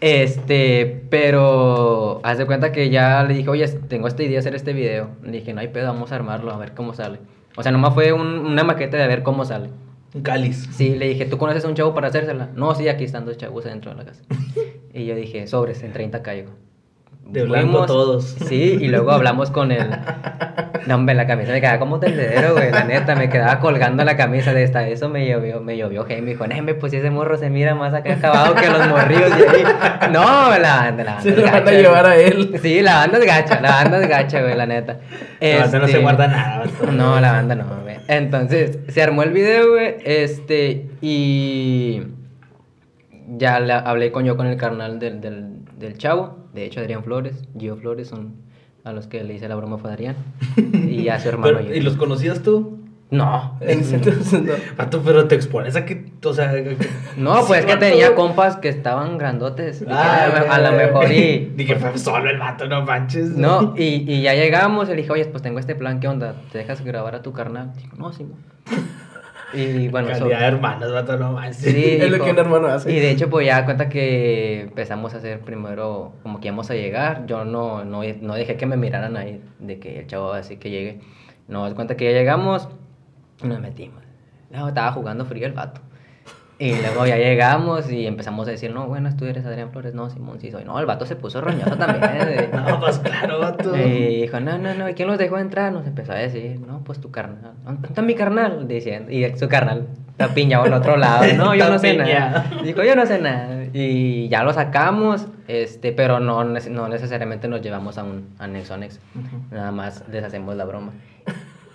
Este, pero haz de cuenta que ya le dije, oye, tengo esta idea de hacer este video. Le dije, no hay pedo, vamos a armarlo, a ver cómo sale. O sea, nomás fue un- una maqueta de ver cómo sale. Un cáliz. Sí, le dije, ¿tú conoces a un chavo para hacérsela? No, sí, aquí están dos chavos adentro de la casa. y yo dije, sobres, en 30 caigo. De blanco todos. Sí, y luego hablamos con el... No, hombre, la camisa me quedaba como tendedero, güey, la neta, me quedaba colgando la camisa de esta. Eso me llovió, me llovió, hey, me dijo, "Neme, pues ese morro se mira más acá acabado que los morrillos de ahí. No, la banda, la banda. Se lo van a llevar güey. a él. Sí, la banda es gacha, la banda es gacha, güey, la neta. La banda no se Este, guarda nada. no, la banda no, güey. Entonces, se armó el video, güey, este, y ya le hablé con yo con el carnal del, del, del chavo, de hecho, Adrián Flores, Gio Flores, son a los que le hice la broma fue Adrián, y a su hermano. Pero. ¿Y los conocías tú? No, entonces no. Vato, pero te expones a que, o sea... que- no, pues Sí, que tenía compas que estaban grandotes, Ah, a, lo- a lo mejor y... Dije, fue solo el vato, no manches. No, y, y ya llegamos, y le dije, oye, pues tengo este plan, ¿qué onda? ¿Te dejas grabar a tu carnal? Dijo, no, sí, mo". Y bueno, eso... Calidad de hermanos, vato, no manches. Sí, Es lo que un hermano hace. Y de hecho, pues ya cuenta que empezamos a hacer primero, como que íbamos a llegar. Yo no, no, no dejé que me miraran ahí, de que el chavo así que llegue. No, cuenta que ya llegamos y nos metimos. No, estaba jugando frío el vato. Y luego ya llegamos y empezamos a decir, no, bueno, tú eres Adrián Flores, no, Simón, sí soy. No, el vato se puso roñoso también. de- No, pues claro, vato. y dijo, no, no, no, ¿y quién los dejó entrar? Nos empezó a decir, no, pues tu carnal. ¿Dónde está mi carnal? Diciendo, y su carnal está piñado al otro lado. No, yo no sé nada. Dijo, yo no sé nada. Y ya lo sacamos, este, pero no, no necesariamente nos llevamos a un anexo anexo. Nada más les hacemos la broma.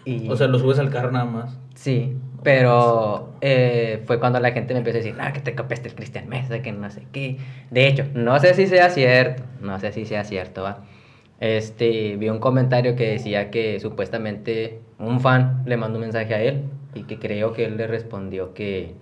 Y, O sea, lo subes al carro nada más. Sí, pero eh, fue cuando la gente me empezó a decir, ah, que te copiaste el Cristian Mesa, que no sé qué. De hecho, no sé si sea cierto, no sé si sea cierto, va. Este, vi un comentario que decía que supuestamente un fan le mandó un mensaje a él y que creo que él le respondió que,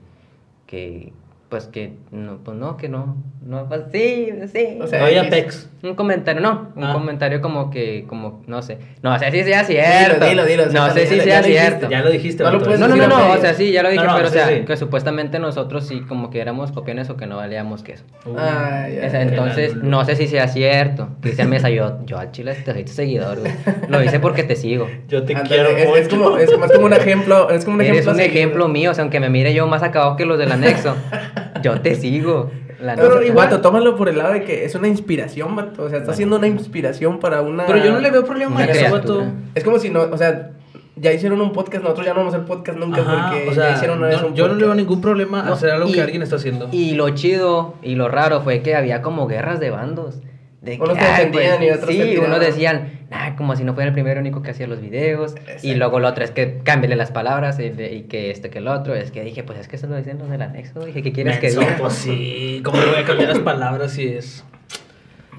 que pues que no, pues no, que no, no, pues sí, sí. O sea, No había X. pex. un comentario, no, un Ah. comentario como que, como, no sé, no sé si sea cierto, Dilo, dilo, dilo, no sé si sea ya lo dijiste, cierto. Ya lo dijiste. No lo puedes No, no, no, no, o sea, sí, ya lo dije, No, no, pero o sí, sea, sí. que supuestamente nosotros sí como que éramos copiones o que no valíamos queso. Uh, Ah, ya, Esa- ya. entonces, no sé si sea cierto. Cristian Mesa, yo, yo al chile te soy tu seguidor, güey. Lo hice porque te sigo. Yo te quiero es, mucho. es como, es, como, es como un ejemplo. Es como un ejemplo. un a seguir. ejemplo mío, o sea, aunque me mire yo más acabado que los del anexo, yo te sigo. La Pero neta. igual, vato, tómalo por el lado de que es una inspiración, vato. O sea, está haciendo una inspiración para una. Pero yo no le veo problema a eso, vato. Es como si no, o sea, ya hicieron un podcast, nosotros ya no vamos a hacer podcast nunca Ajá, porque o sea, ya hicieron una vez no- un yo no le veo ningún problema a No, hacer algo y- que alguien está haciendo. Y lo chido y lo raro fue que había como guerras de bandos. De Unos que pues, y otros Sí, unos decían, nah, como si no fuera el primero único que hacía los videos. Y Exacto. luego el otro es que cámbiale las palabras y, de- y que este que el otro. Es que dije, pues es que eso lo dicen los del anexo. Dije, ¿qué quieres que Menso, diga? Pues sí, ¿cómo le voy a cambiar las palabras si es?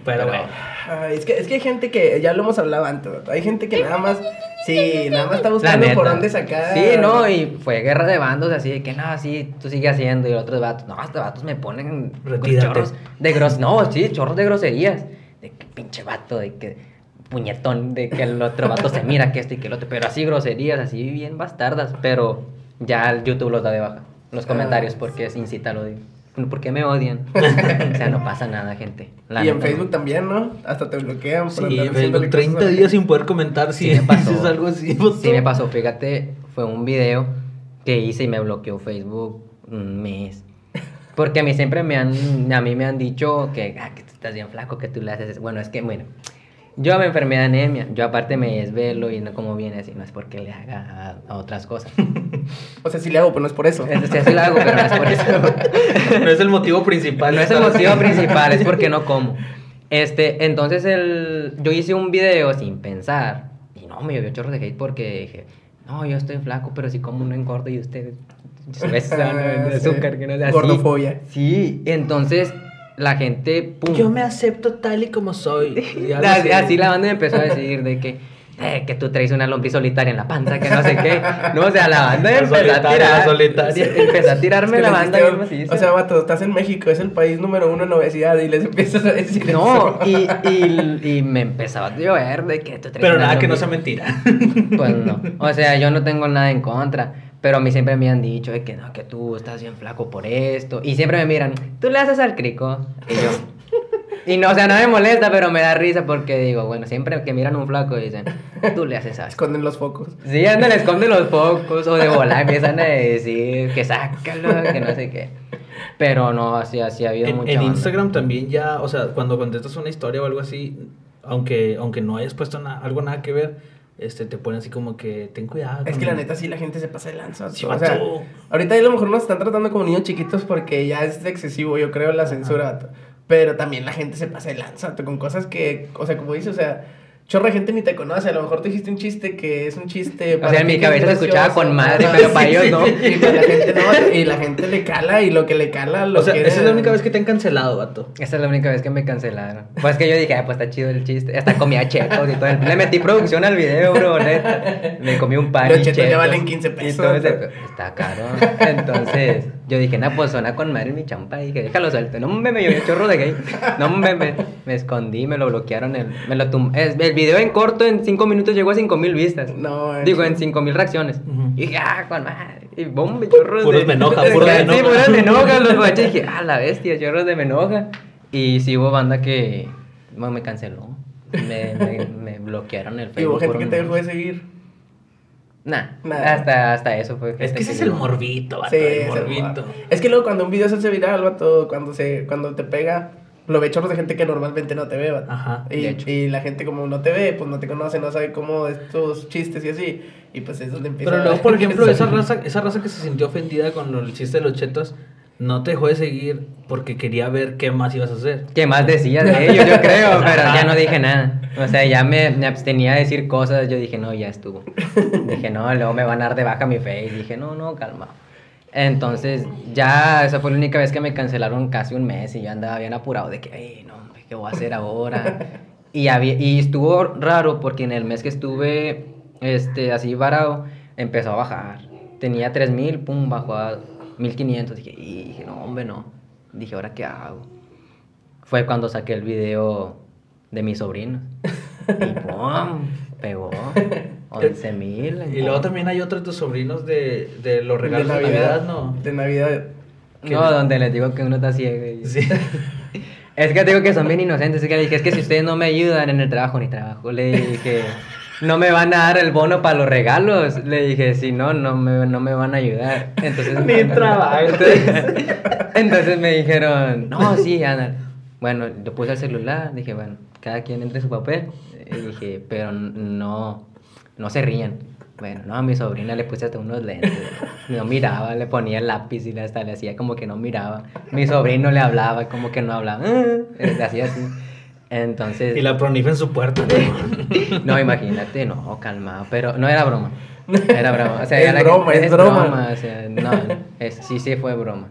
Pero bueno. Ay, es, que, es que hay gente que, ya lo hemos hablado antes, hay gente que nada más, sí, nada más está buscando por dónde sacar. Sí, no, y fue guerra de bandos así de que no, sí, tú sigue haciendo y otros vatos, no, estos vatos me ponen chorros de gros, no, sí, chorros de groserías, de que pinche vato, de que puñetón, de que el otro vato se mira que este y que el otro, pero así groserías, así bien bastardas, pero ya el YouTube los da de baja, los comentarios, porque es incita al odio. ¿Por qué me odian? o sea, no pasa nada, gente. La y en Facebook no. también, ¿no? Hasta te bloquean por Sí, en Facebook, 30 cosas a la días sin poder comentar si Sí me pasó. dices algo así. Sí me pasó, fíjate, fue un video que hice y me bloqueó Facebook un mes. Porque a mí siempre me han, a mí me han dicho que, ah, que tú estás bien flaco, que tú le haces, eso. bueno, es que, bueno, yo me enfermé de anemia, yo aparte me desvelo y no como viene así, no es porque le haga a, a otras cosas. O sea, sí le hago, pero no es por eso. Es, sí, sí lo hago, pero no es por eso. No es el motivo principal. No es el motivo principal, es porque no como. Este, entonces el, yo hice un video sin pensar y no, me llovió chorro de hate porque dije, no, yo estoy flaco, pero si como no engordo y ustedes de azúcar, que no sea así. Gordofobia. Sí, entonces la gente, pum. Yo me acepto tal y como soy. Así, así la banda empezó a decir de que, eh, que tú traes una lombriz solitaria en la panza, que no sé qué. No, o sea, la banda La empezó a tirar. la solitaria. Empezó a tirarme Es que la banda. O sea, vato, estás en México, es el país número uno en obesidad y les empiezas a decir No, eso. y, y, y me empezaba a llover de que tú traes Pero una nada que no sea mentira. Pues no. O sea, yo no tengo nada en contra. Pero a mí siempre me han dicho de que no, que tú estás bien flaco por esto. Y siempre me miran, tú le haces al crico. Y yo. Y no, o sea, no me molesta, pero me da risa porque digo, bueno, siempre que miran un flaco dicen, tú le haces asco. Esconden los focos. Sí, andan, esconden los focos o de volar empiezan a decir que sácalo, que no sé qué. Pero no, así, así ha habido En, mucha en banda. Instagram también ya, o sea, cuando contestas una historia o algo así, aunque, aunque no hayas puesto na- algo nada que ver, este, te ponen así como que ten cuidado. Es que la neta sí la gente se pasa de lanza. Sí, o sea, ahorita a lo mejor nos están tratando como niños chiquitos porque ya es excesivo, yo creo, la censura. Pero también la gente se pasa de lanza con cosas que, o sea, como dices, o sea, chorra de gente ni te conoce. A lo mejor tú dijiste un chiste que es un chiste. O sea, en mi cabeza se escuchaba con madre, pero para ellos no. Y para la gente no, y la gente le cala y lo que le cala lo O sea, quiere- esa es la única vez que te han cancelado, vato. Esa es la única vez que me cancelaron. Pues que yo dije, ah, pues está chido el chiste. Hasta comía chetos y todo. el- Le metí producción al video, bro, neta. Me comí un pan. Los y chetos ya valen 15 Y pesos. todo ese- Está caro. Entonces, yo dije, nah, pues suena con madre mi champa. Y dije, déjalo suelto. No me me llovió chorro de gay. No me, me, me escondí, me lo bloquearon. El, me lo tum- es- el video en corto, en 5 minutos, llegó a 5 mil vistas. No, en- Digo, en 5 mil reacciones. Y dije, ah, con madre. Y bombe, chorros Puros de... me enoja, puros me Sí, enoja. puros me enoja. Los guachos. dije, ah, la bestia, chorros de me enoja. Y sí hubo banda que bueno, me canceló. Me, me, me bloquearon el Y Facebook. hubo gente que te dejó de seguir. Nah, Nah. Hasta, hasta eso fue. Es que ese es el morbito, vato, Sí, el es el morbito. Es que luego cuando un video se hace viral, vato, cuando, se, cuando te pega, lo ve chorros de gente que normalmente no te ve, vato. Ajá, Y, de hecho. y la gente como no te ve, pues no te conoce, no sabe cómo estos chistes y así. Y pues es donde empieza Pero luego, por ejemplo, esa raza, esa raza que se sintió ofendida con el chiste de los chetos, no te dejó de seguir porque quería ver qué más ibas a hacer. ¿Qué más decías de ellos? Yo creo, pero ya no dije nada. O sea, ya me, me abstenía de decir cosas. Yo dije, no, ya estuvo. Dije, no, luego me van a dar de baja mi face. Dije, no, no, calma. Entonces, ya esa fue la única vez que me cancelaron casi un mes y yo andaba bien apurado de que, ay, no, ¿qué voy a hacer ahora? Y, había, y estuvo raro porque en el mes que estuve este, así varado, empezó a bajar. Tenía 3000, pum, bajó a 1500. Dije, y dije, no, hombre, no. Dije, ¿ahora qué hago? Fue cuando saqué el video de mis sobrinos. Y ¡pum! Pegó. 11 mil. Y luego también hay otro de tus sobrinos de, de los regalos de Navidad, ¿no? De Navidad. No, donde les digo que uno está ciego. y- Sí. Es que digo que son bien inocentes. Es que le dije, es que si ustedes no me ayudan en el trabajo, ni trabajo. Le dije, no me van a dar el bono para los regalos. Le dije, si no, no me, no me van a ayudar. Entonces, Ni trabajo. Entonces, entonces me dijeron, no, sí, anda. Bueno, yo puse el celular. Dije, bueno, cada quien entre su papel. Y dije, pero no, no se rían. Bueno, no, a mi sobrina le puse hasta unos lentes. No miraba, le ponía el lápiz y hasta le hacía como que no miraba. Mi sobrino le hablaba, como que no hablaba. Le hacía así. Entonces. Y la pronifa en su puerta. No, imagínate, no, calma. Pero no era broma. Era broma. O sea, Es broma, es broma. o sea, no, es- sí, sí fue broma.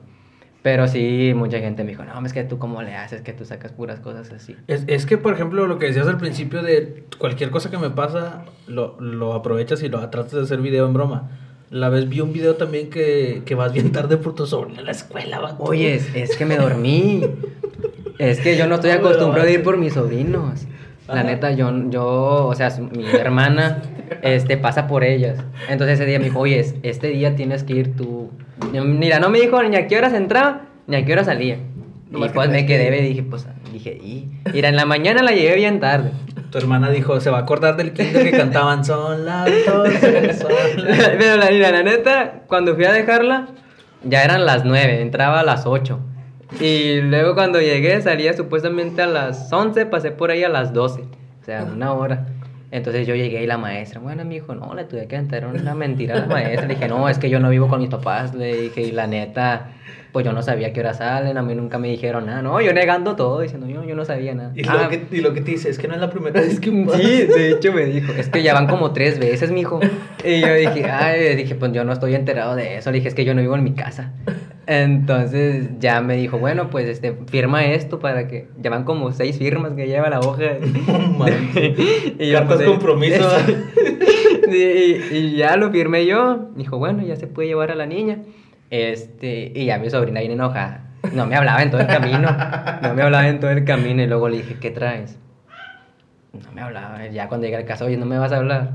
Pero sí, mucha gente me dijo, no, es que tú cómo le haces, que tú sacas puras cosas así. Es, es que, por ejemplo, lo que decías al principio de cualquier cosa que me pasa, lo, lo aprovechas y lo tratas de hacer video en broma. La vez vi un video también que, que vas bien tarde por tu sobrina a la escuela, vato. Oye, es, es que me dormí. Es que yo no estoy acostumbrado a ir por mis sobrinos. La neta, yo, yo, o sea, mi hermana, este, pasa por ellas. Entonces ese día me dijo, oye, es- este día tienes que ir tú. Mira, no me dijo ni a qué horas entraba, ni a qué hora salía. Y Nomás que pues me quedé, y dije, pues, dije, y. Mira, en la mañana la llegué bien tarde. Tu hermana dijo, se va a acordar del kinder que cantaban Son las doce, son las-". Pero la, la neta, cuando fui a dejarla, ya eran las 9, entraba a las 8. Y luego cuando llegué, salía supuestamente a las 11, pasé por ahí a las 12. O sea, una hora. Entonces yo llegué y la maestra, bueno, mi hijo, no, le tuve que enterar una mentira a la maestra. Le dije, no, es que yo no vivo con mis papás. Le dije, y la neta, pues yo no sabía qué hora salen, a mí nunca me dijeron nada. No, yo negando todo, diciendo, yo, yo no sabía nada. Y, Ah, lo que, y lo que te dice es que no es la primera vez que pasa. Sí, de hecho me dijo, es que ya van como tres veces, mijo. Y yo dije, ay, dije, pues yo no estoy enterado de eso. Le dije, es que yo no vivo en mi casa. Entonces ya me dijo, bueno, pues este, firma esto para que. Ya van como seis firmas que lleva la hoja. y Cartas pues, compromiso. y, y- y ya lo firmé yo. Dijo, bueno, ya se puede llevar a la niña. Este, y ya mi sobrina viene enojada. No me hablaba en todo el camino. No me hablaba en todo el camino. Y luego le dije, ¿qué traes? No me hablaba. Ya cuando llegué al caso, oye, ¿no me vas a hablar?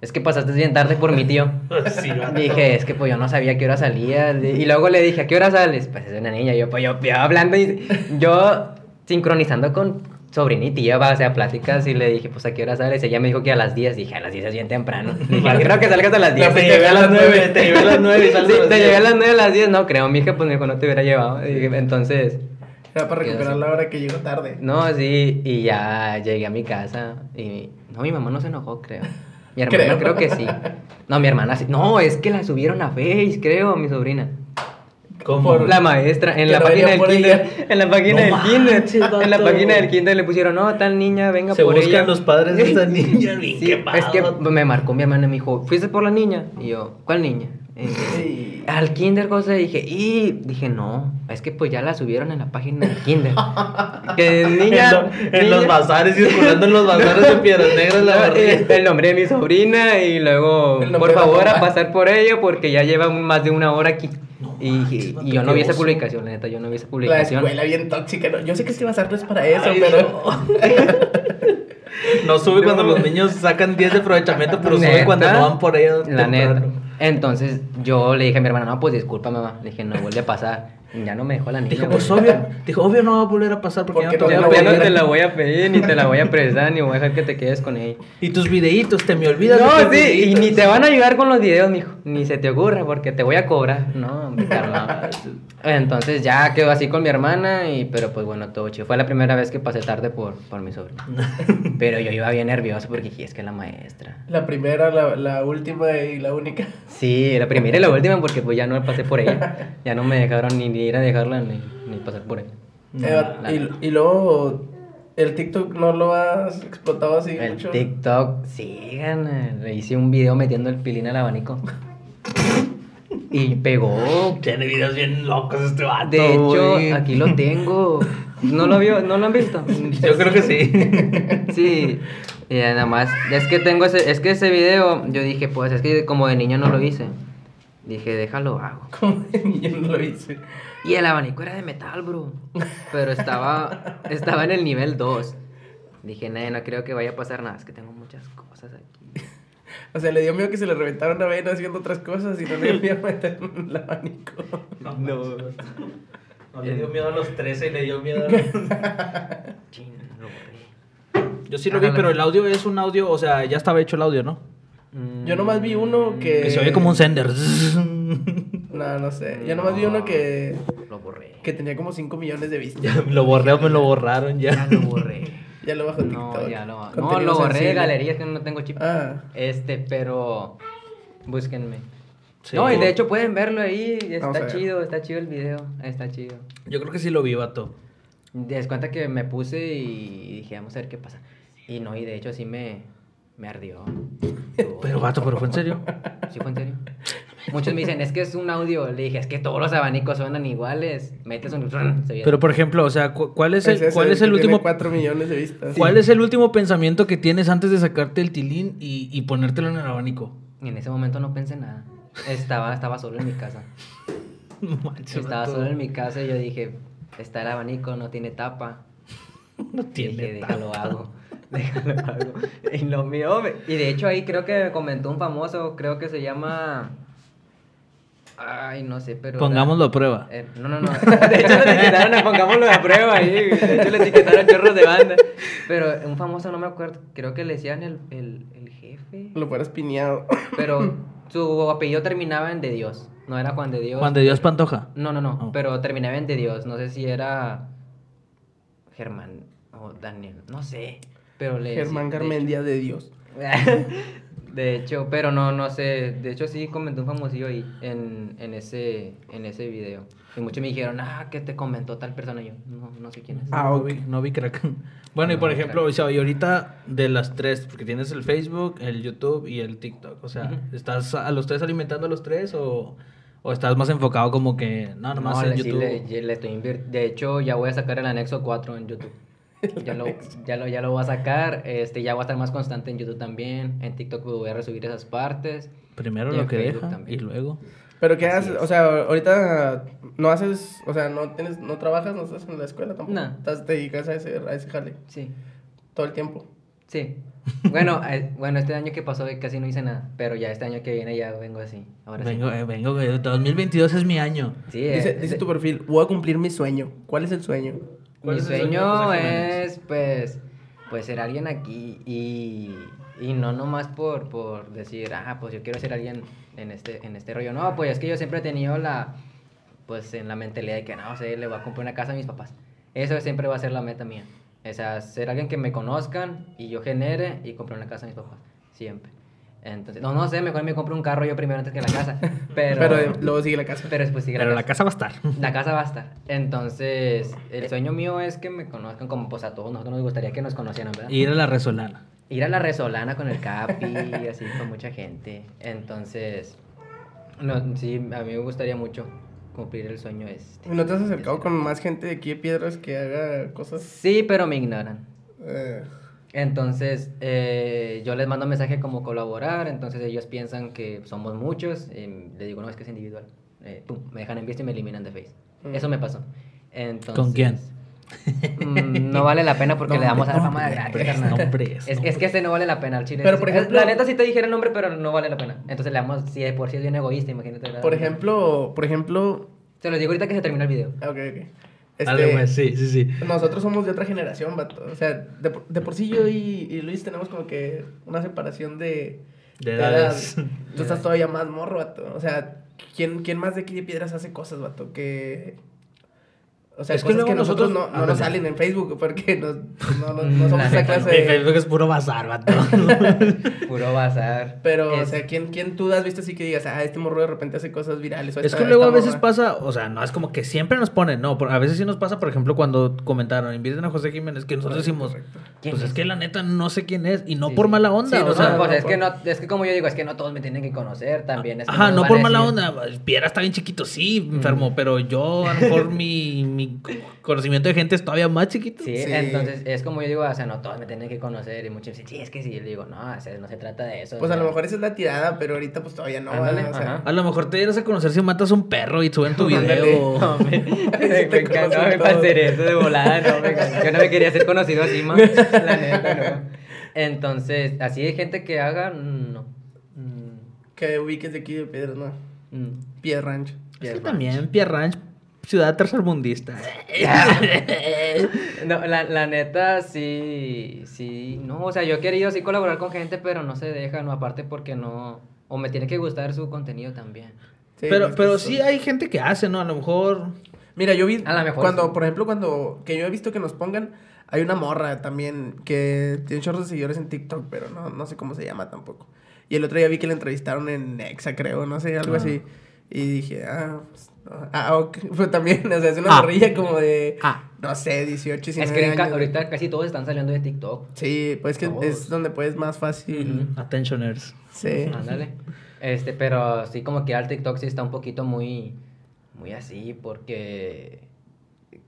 Es que pasaste bien tarde por mi tío. Sí. Dije, es que pues yo no sabía a qué hora salía. Y luego le dije, ¿a qué hora sales? Pues es una niña. Yo, pues yo, yo hablando y yo sincronizando con sobrina y tía, va, o sea, pláticas. Y le dije, pues a qué hora sales. Ella me dijo que a las 10. Dije, a las 10 es bien temprano. Dije, creo que salgas a las 10. Te llevé a las nueve, te llevé a las nueve y sales Sí, a las te llevé a las 9 a las 10. No, creo, mi hija, pues me dijo, no te hubiera llevado. Y dije, entonces, Era para recuperar la hora que llegó tarde. no, sí. Y ya llegué a mi casa. Y no, mi mamá no se enojó, creo. Mi hermana Creo. creo, que sí. No, mi hermana sí. No, es que la subieron a Face, creo, mi sobrina. ¿Cómo? La maestra, en la página del kinder, en la página No del kinder, manches, en la página del kinder le pusieron, no, tal niña, venga Se por buscan ella. los padres de esta niña, bien Sí, es que me marcó mi hermana y me dijo, ¿fuiste por la niña? Y yo, ¿cuál niña? Sí. al kinder, cosa, y dije, y dije, no, es que pues ya la subieron en la página del kinder. que niña, en, lo- en niña- los bazares, circulando en los bazares de Piedras Negras, la verdad. eh, el nombre de mi sobrina y luego, por la favor, a pasar por ella porque ya lleva más de una hora aquí. No y, manches, y- yo no vi esa publicación, la neta, yo no vi esa La publicación. escuela bien tóxica. ¿no? Yo sé que este bazar no es para eso, Ay, pero. No sube cuando los niños sacan 10 de aprovechamiento, pero sube cuando no van por ellos. La neta. Entonces yo le dije a mi hermana, no, pues disculpa, mamá. Le dije, no vuelve a pasar. Ya no me dejó la niña. Dijo, pues obvio, dijo, obvio no va a volver a pasar porque, Porque ya no te no pedir. te la voy a pedir, ni te la voy a prestar, ni voy a dejar que te quedes con ella. Y tus videitos, te me olvidas de No, sí, y ni te van a ayudar con los videos, mijo. Ni se te ocurra, porque te voy a cobrar. No, hombre. Entonces ya quedó así con mi hermana, y pero pues bueno, todo chido. Fue la primera vez que pasé tarde por, por mi sobrino. Pero yo iba bien nervioso porque dije, es que la maestra. La primera, la, la última y la única. Sí, la primera y la última porque pues ya no pasé por ella. Ya no me dejaron ni ir a dejarla ni, ni pasar por ella. Eh, y, y luego, el TikTok no lo has explotado así El mucho. TikTok, sigan. Le hice un video metiendo el pilín al abanico. Y pegó. Tiene videos bien locos este vato. De hecho, aquí lo tengo. ¿No lo vio? ¿No lo han visto? Yo creo que sí. Sí. Y nada más. Es que tengo ese, es que ese video, yo dije, pues es que como de niño no lo hice. Dije, déjalo hago. Como de niño no lo hice. Y el abanico era de metal, bro. Pero estaba, estaba en el nivel 2. Dije, no, no creo que vaya a pasar nada. Es que tengo muchas cosas aquí. O sea, le dio miedo que se le reventara una vena haciendo otras cosas y no le dio miedo meter el abanico. No. No le dio miedo a los 13 y le dio miedo a Chin, lo. Yo sí lo vi, pero el audio es un audio, o sea, ya estaba hecho el audio, ¿no? Yo nomás vi uno que... Que se oye como un sender. No, no sé. Yo nomás vi uno que... Lo borré. Que tenía como 5 millones de vistas. Ya lo borré o me lo borraron ya. Ya lo borré. Ya lo bajó No, TikTok. ya lo No, lo borré de galerías que no tengo chip. Ah. Este, pero. Búsquenme. Sí. No, y de hecho pueden verlo ahí. Está chido, está chido el video. Está chido. Yo creo que sí lo vi, vato. Des cuenta que me puse y dije, vamos a ver qué pasa. Y no, y de hecho sí me, me ardió. Pero, vato, pero fue en serio. ¿Sí fue en serio? Muchos me dicen, es que es un audio. Le dije, es que todos los abanicos suenan iguales. Metes un... Pero por ejemplo, o sea, cu- ¿cuál es el, cuál es el último 4 millones de vistas. ¿Cuál es el último pensamiento que tienes antes de sacarte el tilín y, y ponértelo en el abanico? En ese momento no pensé nada. Estaba, estaba solo en mi casa. Estaba solo en mi casa y yo dije, está el abanico, no tiene tapa. No Dije, tiene déjalo hago. Déjalo hago. Y lo mío, y de hecho ahí creo que me comentó un famoso, creo que se llama... Ay, no sé, pero... Pongámoslo a prueba. Eh, no, no, no. De hecho, le etiquetaron en Pongámoslo a prueba ahí. De hecho, le etiquetaron chorros de banda. Pero un famoso, no me acuerdo. Creo que le decían el, el, el jefe. Lo fueras piñado. Pero su apellido terminaba en de Dios. No era Juan de Dios. Juan de Dios Pantoja. No, no, no. Oh. Pero terminaba en de Dios. No sé si era. Germán o Daniel. No sé. Pero le. Germán sí, de Garmendia de Dios. De hecho, pero no, no sé. De hecho, sí comentó un famosillo ahí en, en, ese, en ese video. Y muchos me dijeron, ah, que te comentó tal persona. Y yo, no, no sé quién es. Ah, no, vi, no vi crack. Bueno, y No por vi ejemplo, o sea, y ahorita de las tres, porque tienes el Facebook, el YouTube y el TikTok. O sea. ¿estás a los tres alimentando a los tres o, o estás más enfocado como que, no, nomás No, en le, sí, YouTube? le, le estoy De hecho, ya voy a sacar el anexo 4 en YouTube. Ya lo, ya, lo, ya lo voy a sacar. Este, ya voy a estar más constante en YouTube también. En TikTok voy a resubir esas partes. Primero lo que Facebook deja también. y luego. Pero ¿qué Así haces? es. O sea, ahorita no haces, o sea, no tienes, no trabajas, no estás en la escuela tampoco. No. Estás, te dedicas a ese, a ese jale Sí, todo el tiempo. sí. Bueno, eh, bueno, este año que pasó casi no hice nada. Pero ya este año que viene ya vengo así. Ahora sí. Vengo, eh, vengo, eh, 2022 es mi año. Sí, eh, Dice, dice tu perfil, voy a cumplir mi sueño. ¿Cuál es el sueño? ¿Cuál Mi sueño es, pues, pues ser alguien aquí y, y no nomás por, por decir, ah, pues yo quiero ser alguien en este, en este rollo. No, pues es que yo siempre he tenido la, pues en la mentalidad de que no sé, le voy a comprar una casa a mis papás. Eso siempre va a ser la meta mía. O sea, ser alguien que me conozcan y yo genere y comprar una casa a mis papás. Siempre. Entonces, no, no sé, mejor me compro un carro yo primero antes que la casa. Pero, Pero, eh, luego sigue la casa. pero después sigue Pero la la casa. casa va a estar. La casa va a estar. Entonces, el sueño mío es que me conozcan como pues a todos nosotros nos gustaría que nos conocieran, ¿verdad? Ir a la Resolana. Ir a la Resolana con el Capi, así con mucha gente. Entonces, no, sí, a mí me gustaría mucho cumplir el sueño este. ¿No te has acercado con más gente de aquí de Piedras que haga cosas? Sí, pero me ignoran. Eh, Entonces, eh, yo les mando mensaje como colaborar, entonces ellos piensan que somos muchos, y les digo, no, es que es individual. Eh, pum, me dejan en visto y me eliminan de Face. Mm. Eso me pasó. Entonces, ¿Con quién? Mm, no vale la pena porque No, le damos a la fama de no, nombres, Es, es que este no vale la pena, el chile. Pero, por Es- ejemplo- la neta sí te dijera el nombre, pero no vale la pena. Entonces le damos, si de por sí es bien egoísta, imagínate. por ejemplo, por ejemplo... Se los digo ahorita que se termina el video. Ok, ok. Este, Dale, pues, sí, sí, sí. Nosotros somos de otra generación, vato. O sea, de, por- de por sí yo y, y Luis tenemos como que una separación de... De edad. edades. Tú estás todavía más morro, vato. O sea, ¿quién, quién más de aquí de Piedras hace cosas, vato? Que... O sea, Es que luego que nosotros, nosotros- no, no nos salen en Facebook porque no, no, no somos La esa clase de... Facebook es puro bazar, vato. Puro bazar. Pero, o Es- sea, ¿quién, ¿quién tú has visto así que digas, ah, este morro de repente hace cosas virales? o Es esta- que luego a veces morra"? pasa, o sea, no es como que siempre nos ponen, no, por- a veces sí nos pasa, por ejemplo, cuando comentaron, inviten a José Jiménez, que nosotros Correcto, decimos, correcto. ¿Quién pues es es? que la neta no sé quién es, y no Sí, por mala onda, Sí, o sea, No, pues no, es que por- no, es que como yo digo, es que no todos me tienen que conocer también. Es que Ajá, no por mala decir- onda, Piedra está bien chiquito, sí, enfermo, pero yo a lo mejor mi, mi mi conocimiento de gente es todavía más chiquito. Sí, Sí. entonces es como yo digo, o sea, no todos me tienen que conocer y muchos dicen, sí, es que sí, yo digo, no, o sea, no se trata de eso. Pues o a lo mejor esa es la tirada, pero ahorita pues todavía no. Ándale. O sea. A lo mejor te dieras a conocer si matas un perro y suben tu Ándale. video. No, me, me, encanta me hacer eso de volada, no, me encanta. yo no me quería ser conocido así, más, la neta, no. Entonces, así de gente que haga, no. Mm, Que ubiques de aquí de Piedras, ¿no? mm. Piedra Ranch. Es que también Pierre Ranch, ciudad tercermundista. No, la, la neta, sí, sí, no, o sea, yo he querido sí colaborar con gente, pero no se deja, no, aparte porque no, o me tiene que gustar su contenido también. Sí, pero pero sí hay gente que hace, ¿no? A lo mejor... Mira, yo vi A lo mejor cuando, sí. por ejemplo, cuando que yo he visto que nos pongan, hay una morra también que tiene un chorro de seguidores en TikTok, pero no, no sé cómo se llama tampoco. Y el otro día vi que la entrevistaron en Nexa, creo, no sé, algo Ah. así. Y dije, ah, pues. Ah, ok. Pues también, o sea, es una Ah. morrilla como de, Ah. no sé, 18, 19 es que ca- ahorita casi todos están saliendo de TikTok. Sí, pues que Todos. es donde puedes más fácil. Attentioners. Sí. Ándale. Este, pero sí como que al TikTok sí está un poquito muy, muy así, porque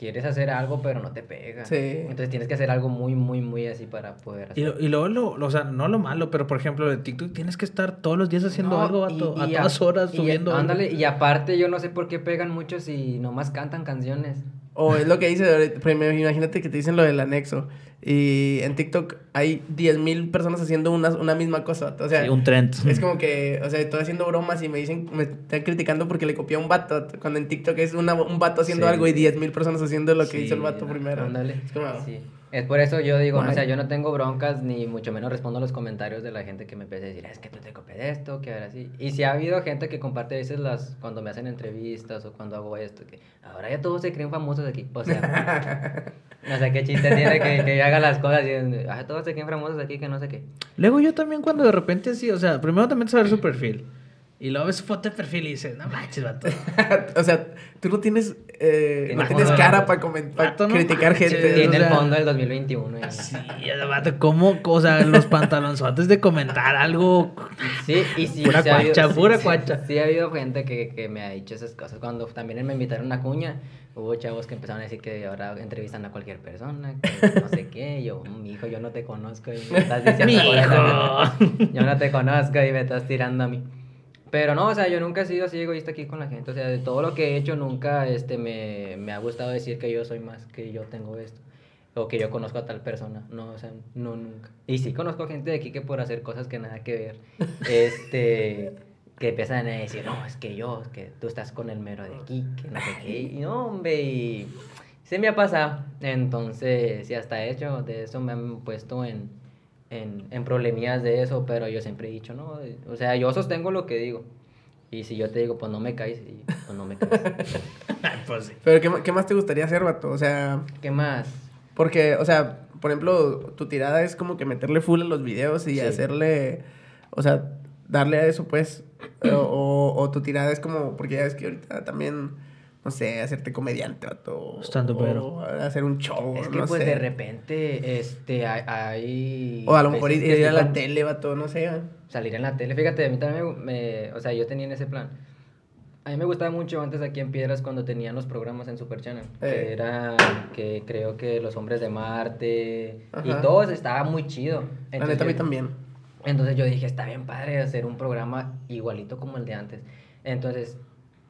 quieres hacer algo pero no te pega. Sí. Entonces tienes que hacer algo muy, muy, muy así para poder Y, hacer. lo- y luego, lo, lo- o sea, no lo malo, pero por ejemplo, de TikTok tienes que estar todos los días haciendo No, algo, vato, y- a y todas horas y- subiendo algo. Ándale, y aparte yo no sé por qué pegan muchos y nomás cantan canciones. O es lo que dice, imagínate que te dicen lo del anexo. Y en TikTok hay 10.000 personas haciendo una, una misma cosa. O sea, Sí, un trend. es como que, o sea, estoy haciendo bromas y me dicen, me están criticando porque le copié a un vato. Cuando en TikTok es una- un vato haciendo Sí. algo y 10.000 personas haciendo lo que Sí, hizo el vato primero. Ándale. Es como, Sí. Es por eso yo digo, Guay. o sea, yo no tengo broncas ni mucho menos respondo a los comentarios de la gente que me empieza a decir, es que tú te copié de esto, que ahora así. Y si ha habido gente que comparte a veces las, cuando me hacen entrevistas o cuando hago esto, que ahora ya todos se creen famosos aquí. O sea, no sé qué chiste tiene que, que yo haga las cosas y ah, todos se creen famosos aquí, que no sé qué. Luego yo también cuando de repente sí, o sea, primero también saber su perfil. Y luego ves su foto de perfil y dices, no manches, vato. o sea, tú no tienes, eh, no tienes cara para comentar, Vato, no criticar manches. gente. Tiene o el fondo del 2021. y- Sí, vato, ¿cómo? O sea, los pantalonzotes de comentar algo. Sí, y sí, Pura sí ha habido- cuacha, sí, pura sí, cuacha. Sí, ha habido gente que, que me ha dicho esas cosas. Cuando también me invitaron a Cuña, hubo chavos que empezaron a decir que ahora entrevistan a cualquier persona, que no sé qué. Yo, mi hijo, yo no te conozco y me estás diciendo. cosas. Yo no te conozco y me estás tirando a mí. Pero no, o sea, yo nunca he sido así egoísta aquí con la gente. O sea, de todo lo que he hecho, nunca este, me, me ha gustado decir que yo soy más, que yo tengo esto. O que yo conozco a tal persona. No, o sea, no, nunca. Y sí conozco gente de aquí que por hacer cosas que nada que ver, este, que empiezan a decir, no, es que yo, es que tú estás con el mero de aquí, que no sé qué. Y no, hombre, y se me ha pasado. Entonces, sí, hasta hecho, de eso me han puesto en, en, en problemillas de eso, pero yo siempre he dicho, no, o sea, yo sostengo lo que digo. Y si yo te digo, pues no me caes, y pues no me caes. pues sí. Pero ¿qué, ¿qué más te gustaría hacer, vato? O sea, ¿Qué más? Porque, o sea, por ejemplo, tu tirada es como que meterle full a los videos y Sí. hacerle, o sea, darle a eso, pues. o, o- o tu tirada es como, porque ya ves que ahorita también, no sé, hacerte comediante, vato. Estando o pero. hacer un show, Es que no pues sé. de repente, este, hay... hay O a lo mejor ir, ir a la con- tele, vato, no sé. salir en la tele. Fíjate, a mí también me, me- o sea, yo tenía en ese plan. A mí me gustaba mucho antes aquí en Piedras cuando tenían los programas en Super Channel, Eh. que era que creo que los hombres de Marte y Ajá. todo eso estaba muy chido. La Entonces neta, a mí yo- también. Entonces yo dije, está bien padre hacer un programa igualito como el de antes. Entonces,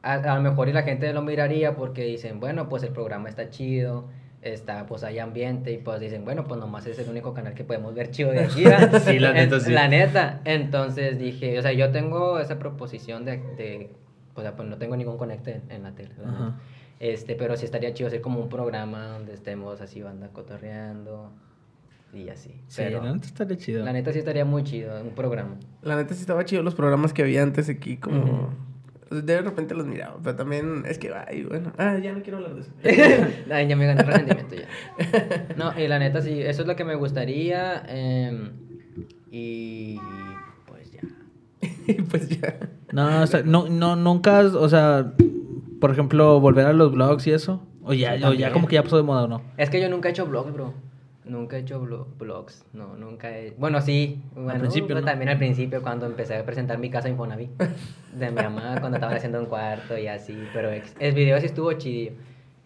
a, a lo mejor y la gente lo miraría porque dicen, bueno, pues el programa está chido, está, pues hay ambiente y pues dicen, bueno, pues nomás es el único canal que podemos ver chido de aquí. Sí, la neta, En- sí. La neta. Entonces dije, o sea, yo tengo esa proposición de, de o sea, pues no tengo ningún conecte en, en la tele. la. Este, pero sí estaría chido hacer como un programa donde estemos así, banda cotorreando y así. Sí, pero la neta estaría chido. la neta sí estaría muy chido, un programa. La neta sí estaba chido los programas que había antes aquí, como... O sea, De repente los miraba, pero también es que, ay, bueno, ah, ya no quiero hablar de eso. Ay, ya me gané el resentimiento ya. No, y la neta sí, eso es lo que me gustaría. em, y pues ya. y pues ya. No, o sea, no, no, nunca, o sea, por ejemplo, volver a los vlogs y eso. O ya, o ya como que ya pasó de moda o no. Es que yo nunca he hecho vlogs, bro. Nunca he hecho vlogs. No, nunca he... Bueno, sí. Bueno, principio, pues ¿no? También al principio, cuando empecé a presentar mi casa Infonavit. De mi mamá, cuando estaba haciendo un cuarto y así. Pero ex- el video sí estuvo chido.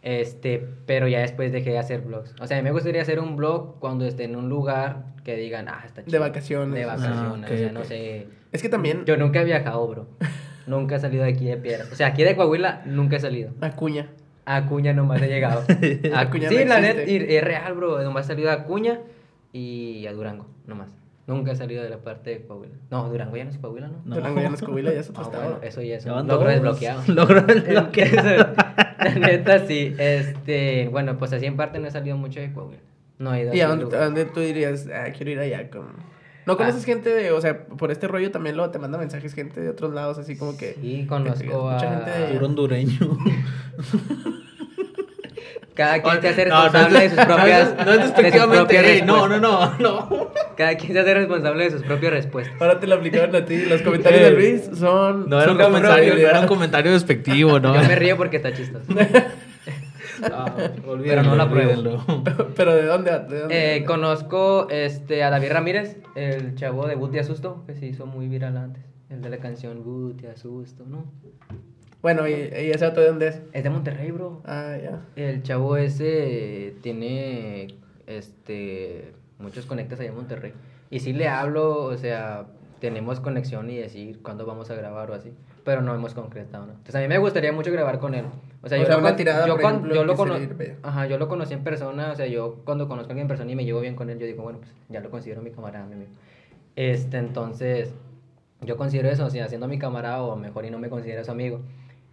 Este, pero ya después dejé de hacer vlogs. O sea, a mí me gustaría hacer un vlog cuando esté en un lugar que digan, ah, está chido. vacaciones. De vacaciones, Ah, ok, o sea, no sé. Es que también Yo nunca he viajado, bro. nunca he salido de aquí de Piedras. O sea, aquí de Coahuila nunca he salido. Acuña. A Acuña nomás he llegado. Acuña sí, no la y- es real, bro. Nomás he salido a Acuña y a Durango, nomás. Nunca he salido de la parte de Coahuila. No, Durango ya no es Coahuila, ¿no? No. Durango ya no es Coahuila, ya es otro Ah, estado. bueno, eso ya es un logro desbloqueado. Logro desbloqueado. La neta, sí. Este, bueno, pues así en parte no he salido mucho de Coahuila. No he ido ¿Y a dónde, a dónde tú dirías, ah, quiero ir allá? Con... ¿No conoces Ah. gente de, o sea, por este rollo también luego te manda mensajes gente de otros lados, así como que... Sí, conozco mucha a... gente de- Puro hondureño. Cada quien se hace No, no es- responsable de sus propias... No es, despectivamente. no, no, no, no. Cada quien se hace responsable de sus propias respuestas. Ahora te lo aplicaron a ti, los comentarios de Luis son... No era un comentario, no era un comentario despectivo, ¿no? Yo me río porque está chistoso. Ah, Pero no la pruebo. Pero ¿de dónde? ¿De dónde? Eh, conozco este, a David Ramírez, el chavo de de Asusto, que se hizo muy viral antes. El de la canción de Asusto, ¿no? Bueno, ¿y, y ese otro de dónde es? Es de Monterrey, bro. Ah, ya. El chavo ese tiene este muchos conectas allá en Monterrey. Y sí le hablo, o sea, tenemos conexión y decir cuándo vamos a grabar o así. Pero no hemos concretado, ¿no? Entonces a mí me gustaría mucho grabar con él. O sea, O yo, sea, lo una tirada, yo, por con- ejemplo, yo lo cono-. Ajá, yo lo conocí en persona, o sea, yo cuando conozco a alguien en persona y me llevo bien con él, yo digo, bueno, pues ya lo considero mi camarada, mi amigo. Este, entonces, yo considero eso, o sea, siendo mi camarada o mejor y no me considero su amigo,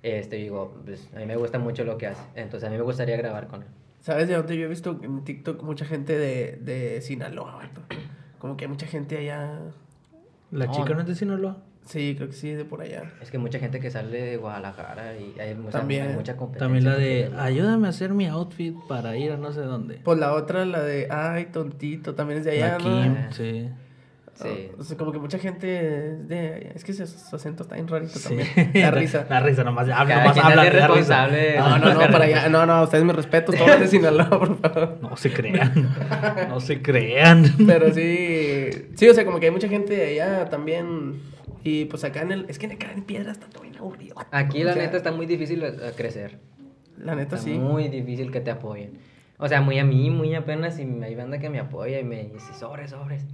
este, digo, pues a mí me gusta mucho lo que hace, entonces a mí me gustaría grabar con él. ¿Sabes de dónde yo he visto en TikTok mucha gente de, de Sinaloa? Como que hay mucha gente allá... ¿La No, chica no es de Sinaloa? Sí, creo que sí, de por allá. Es que mucha gente que sale de Guadalajara y hay mucha, También. hay mucha competencia. También la de ayúdame a hacer mi outfit para ir a no sé dónde. Pues la otra, la de, ay, tontito, también es de allá, La ¿no? Kim, Ah. sí. Sí. O sea, como que mucha gente es de. Es que su, su acento está bien rarito Sí. también. La risa. La risa, nomás habla, nomás habla, risa. responsable. No, no, no, para allá. No, no, ustedes me respeto, todos de Sinaloa, por favor. No se crean. No se crean. Pero sí, sí, o sea, como que hay mucha gente de allá también. Y pues acá en el. Es que acá en Piedra está todo bien aburrido. Aquí la O sea, neta está muy difícil eh, crecer. La neta Está sí. muy difícil que te apoyen. O sea, muy a mí, muy apenas, y hay banda que me apoya y me dice, sobres, sobres.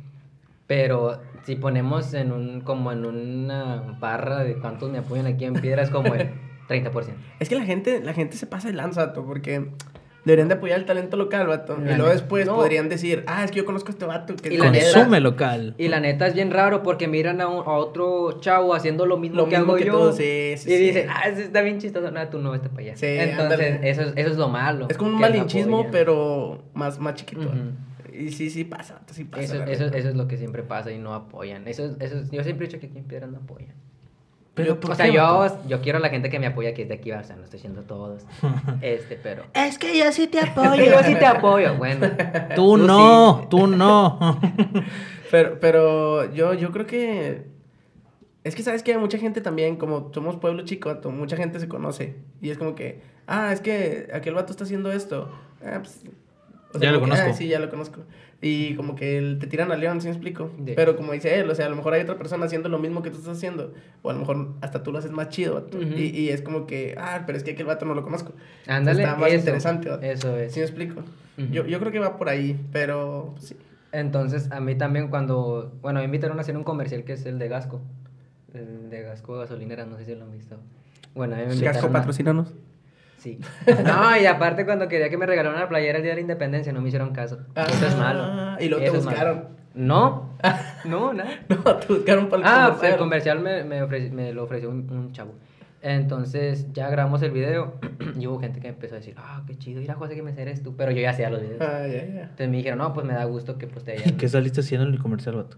Pero si ponemos en un, como en una barra de cuántos me apoyan aquí en Piedra, es como el 30%. Es que la gente, la gente se pasa de lanza, porque deberían de apoyar el talento local, vato. La y luego después No. podrían decir, ah, es que yo conozco a este vato que es Y de la Piedra". Consume local. Y la neta es bien raro porque miran a, un- a otro chavo haciendo lo mismo Lo que mismo hago que yo. tú, sí, sí, y sí. dicen, ah, ese está bien chistoso. No, tú no vete para allá. Sí, Entonces, eso, es- eso es lo malo. Es como un malinchismo, pero más, más chiquito. Y sí, sí pasa, sí pasa. Eso, eso, eso es lo que siempre pasa y no apoyan. Eso, es- eso, es- yo siempre he dicho que aquí en Piedra no apoyan. Pero Yo- ¿por O sea, qué, yo, yo quiero a la gente que me apoya que es de aquí, o sea, no estoy diciendo todos. Este, pero. Es que yo sí te yo sí te apoyo, bueno. Tú Tú no, sí. tú no. Pero, pero yo, yo creo que. Es que sabes que hay mucha gente también, como somos pueblo chico, mucha gente se conoce. Y es como que, ah, es que aquel vato está haciendo esto. Ah, pues, o Ya lo que, conozco. "Ah, sí, ya lo conozco. Y como que el- te tiran a león, ¿sí me explico? Sí. Pero como dice él, o sea, a lo mejor hay otra persona haciendo lo mismo que tú estás haciendo. O a lo mejor hasta tú lo haces más chido, vato. Ujú. y, y es como que, ah, pero es que aquel vato no lo conozco. Ándale, Está más eso, interesante, vato. Eso es. ¿Sí me explico? Ujú. yo, yo creo que va por ahí, pero pues, sí. Entonces, a mí también cuando, bueno, me invitaron a hacer un comercial que es el de Gasco, el de Gasco gasolinera, no sé si lo han visto. Bueno, a mí me invitaron a- patrocínanos. Sí. No, y aparte cuando quería que me regalaran la playera el día de la independencia, no me hicieron caso. Eso es malo. Ah, y luego te Eso malo. buscaron. No, no, nada. No, te buscaron para el Ah, comercial. el comercial me, me, ofreci- me lo ofreció un, un chavo. Entonces ya grabamos el video y hubo gente que empezó a decir, ah, qué chido, ir a José que me eres tú. Pero yo ya hacía los videos. Ah, ya, ya. Entonces me dijeron, no, pues me da gusto que pues te ¿Y hayan qué saliste haciendo en el comercial, vato?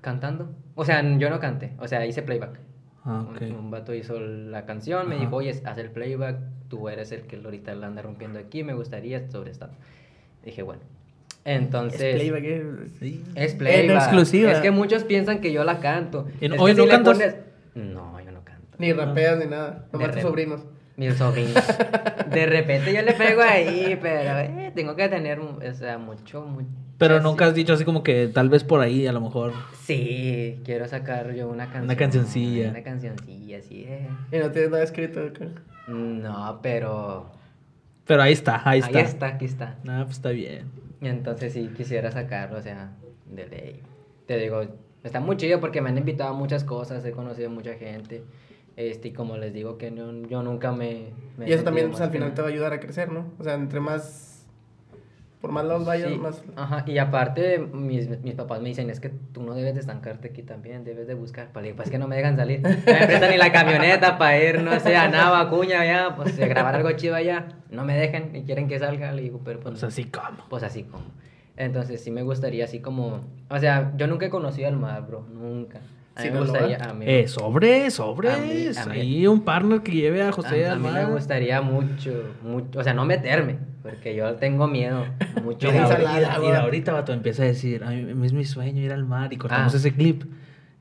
cantando. O sea, yo no canté, o sea, hice playback. Ah, Un-. Un, vato hizo la canción, me Ajá. dijo, oye, haz el playback, tú eres el que ahorita la anda rompiendo aquí, me gustaría sobre esta. Dije, bueno. Entonces... Es playback, eh. Es playback. En exclusiva. Es que muchos piensan que yo la canto. ¿Y no- Es oye, que ¿no si le cantas? pones- No, yo no canto. Ni rapeas ni nada. Nomás tus sobrinos. Mis sobrinos. De repente yo le pego ahí, pero eh, tengo que tener, un- o sea, mucho, mucho. Pero así. nunca has dicho así como que tal vez por ahí, a lo mejor. Sí, quiero sacar yo una canción. cancioncilla. Una cancioncilla, así, eh. Y no tienes nada escrito. acá. No, pero. Pero ahí está, ahí está. Ahí está, aquí está. Nah, pues está bien. Y entonces sí quisiera sacarlo, o sea, de ley. Te digo, está muy chido porque me han invitado a muchas cosas, he conocido mucha gente. Este, y como les digo que no- yo nunca me... me Y eso también pues, al final te va a ayudar a crecer, ¿no? O sea, entre más... Por más lados vayas, Sí, más... Ajá, y aparte mis, mis papás me dicen, es que tú no debes de estancarte aquí también, debes de buscar. Pues, digo, pues es que no me dejan salir. No me prestan ni la camioneta para ir, no sé, a Nava, Cuña, allá, pues a grabar algo chido allá. No me dejan y quieren que salga. Le digo, pero pues, Pues así como. pues así como. Entonces sí me gustaría así como... O sea, yo nunca he conocido al mar, bro, nunca. A mí me gustaría... A mí, Eh, sobre, sobre. A mí- a mí- Ahí un partner que lleve a José a, a mí me gustaría mucho, mucho, o sea, no meterme, porque yo tengo miedo, mucho miedo. ensalada, ahorita, vato empieza a decir, a mí es mi sueño ir al mar y cortamos Ah. ese clip.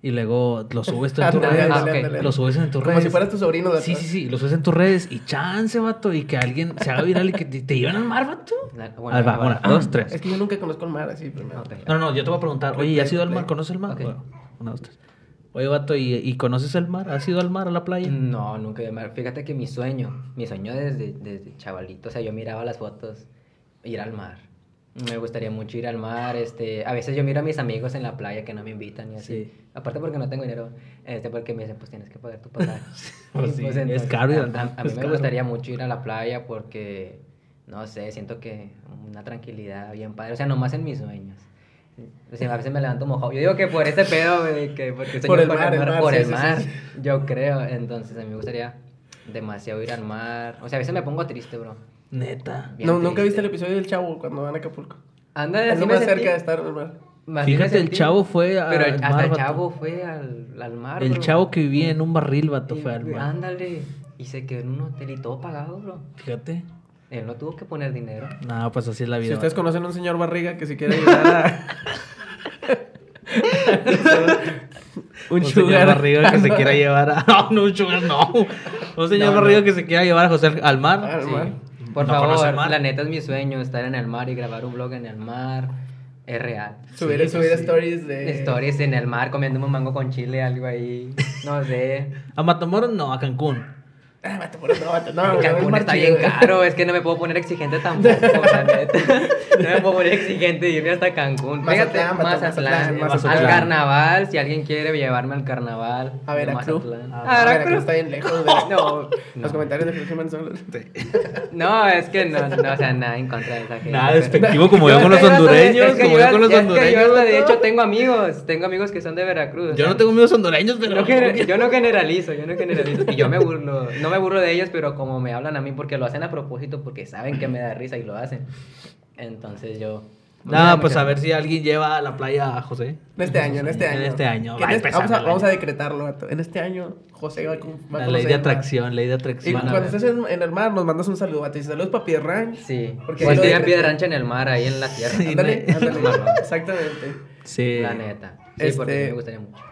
Y luego lo subes tú en tus redes. ándale. Lo subes en tus Como redes. si fueras tu sobrino. de Sí, sí, sí, lo subes en tus redes y chance, vato, y que alguien se haga viral y que te, te lleven al mar, vato. La- va, bueno, una, dos, tres. Es que yo nunca conozco el mar así primero. No, no, yo te voy a preguntar, oye, ¿has ido al mar? ¿Conoces el mar? Ok. Bueno, una, dos, tres. Oye, vato, ¿y, y conoces el mar? ¿Has ido al mar, a la playa? No, nunca he ido al mar. Fíjate que mi sueño, mi sueño desde, desde chavalito, o sea, yo miraba las fotos, ir al mar. Me gustaría mucho ir al mar, este, a veces yo miro a mis amigos en la playa que no me invitan y así. Sí. Aparte porque no tengo dinero, este, porque me dicen, pues tienes que pagar tu pasaje. Pues sí, es entonces, caro a, a- a mí me caro. gustaría mucho ir a la playa porque, no sé, siento que una tranquilidad bien padre, o sea, nomás en mis sueños. Sea, a veces me levanto mojado. Yo digo que por ese pedo, güey, que porque sueño Por el con mar, el mar, por sí, el sí, sí, mar, sí. yo creo. Entonces, a mí me gustaría demasiado ir al mar. O sea, a veces me pongo triste, bro. Neta. Bien No, ¿Nunca triste. viste el episodio del chavo cuando van a Acapulco? Anda, Es lo me más sentí. cerca de estar el mar. Fíjate, el chavo fue al Pero hasta mar, el vato. chavo fue al, al mar, El bro. chavo que vivía en un barril, vato, Y- fue al mar. Ándale. Y se quedó en un hotel y todo pagado, bro. Fíjate. Él no tuvo que poner dinero. No, pues así es la vida. Si ustedes conocen a un señor barriga que si quiere ayudar a... un Un señor sugar. barriga que se quiera llevar a. No, no, un sugar, no. Un señor No, no. barriga que se quiera llevar a José al- al mar. Al Sí. mar. Por favor, mar. la neta es mi sueño, estar en el mar y grabar un vlog en el mar. Es real. Subir, Sí, subir sí. stories de... Stories en el mar, comiéndome un mango con chile, algo ahí. No sé. A Matamoros no, a Cancún. Ah, por eso, no, Cancún es está bien caro, es que no me puedo poner exigente tampoco, la neta. No me puedo poner exigente y irme hasta Cancún. Fíjate, Mazatlán. Al carnaval, si alguien quiere llevarme al carnaval. A Veracruz. A A Veracruz Veracruz. está bien lejos. No, Los comentarios de Jesús Jiménez son los... No, es que no, no, o sea, nada en contra de esa gente. Nada despectivo como yo con los yo hondureños. Como yo yo con los yo hondureños. hasta, de hecho, tengo amigos, tengo amigos que son de Veracruz. Yo no tengo amigos hondureños, pero. yo no generalizo, yo no generalizo. Y yo me burlo, no me burlo de ellos, pero como me hablan a mí porque lo hacen a propósito, porque saben que me da risa y lo hacen. Entonces yo... da Nada, pues mucha- a ver si alguien lleva a la playa a José. En este año, en este En año. este año, va en este- empezando vamos, a, vamos a año. decretarlo. En este año, José va, a con- va a La ley de atracción, ley de Y atracción. A cuando estés en, en el mar, nos mandas un saludo, vato. Y saludos para Pierre Ranch. Sí, Porque porque ya pide decreté. rancha en el mar, ahí en la tierra. Sí, Ándale, no- ándale. Exactamente. Sí. La neta. Sí, porque Este- me gustaría mucho.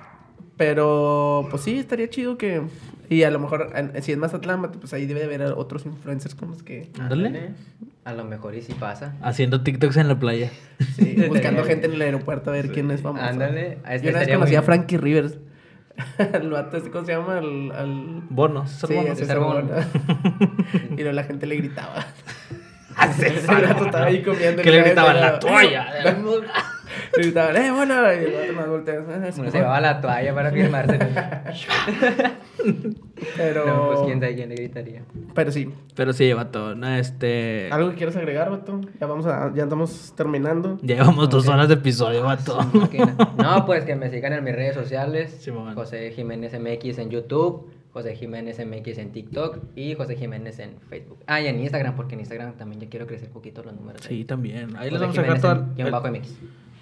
Pero, pues sí, estaría chido que... Y a lo mejor, en- si es Mazatlán, vato, pues ahí debe de haber otros influencers con los que... Ándale. A lo mejor y si pasa. Haciendo TikToks en la playa. Sí, buscando gente en el aeropuerto a ver quién es famoso. Ándale, a este Yo una vez conocí muy- a Frankie Rivers. el vato este, ¿cómo se llama? Al... al... Bonos, César Sí, Bonos. ese César Bono. Bono. y luego la gente le gritaba. A El vato estaba ahí comiendo. Que le gritaban la toalla. Le gritaban, eh, bueno. Y el vato más voltea. "Ah, sí, Uno se llevaba la toalla para firmarse. Pero... No, pues quién sabe quién le gritaría. Pero sí. Pero sí, vato. No, este. ¿Algo que quieras agregar, vato? Ya vamos a... Ya estamos terminando. Ya llevamos dos horas de episodio, vato. Máquina. No, pues que me sigan en mis redes sociales. Sí. José Jiménez MX en YouTube, José Jiménez MX en TikTok y José Jiménez en Facebook. Ah, y en Instagram, porque en Instagram también ya quiero crecer poquito los números. Sí, también. Ahí les vamos a dejar en guion bajo MX.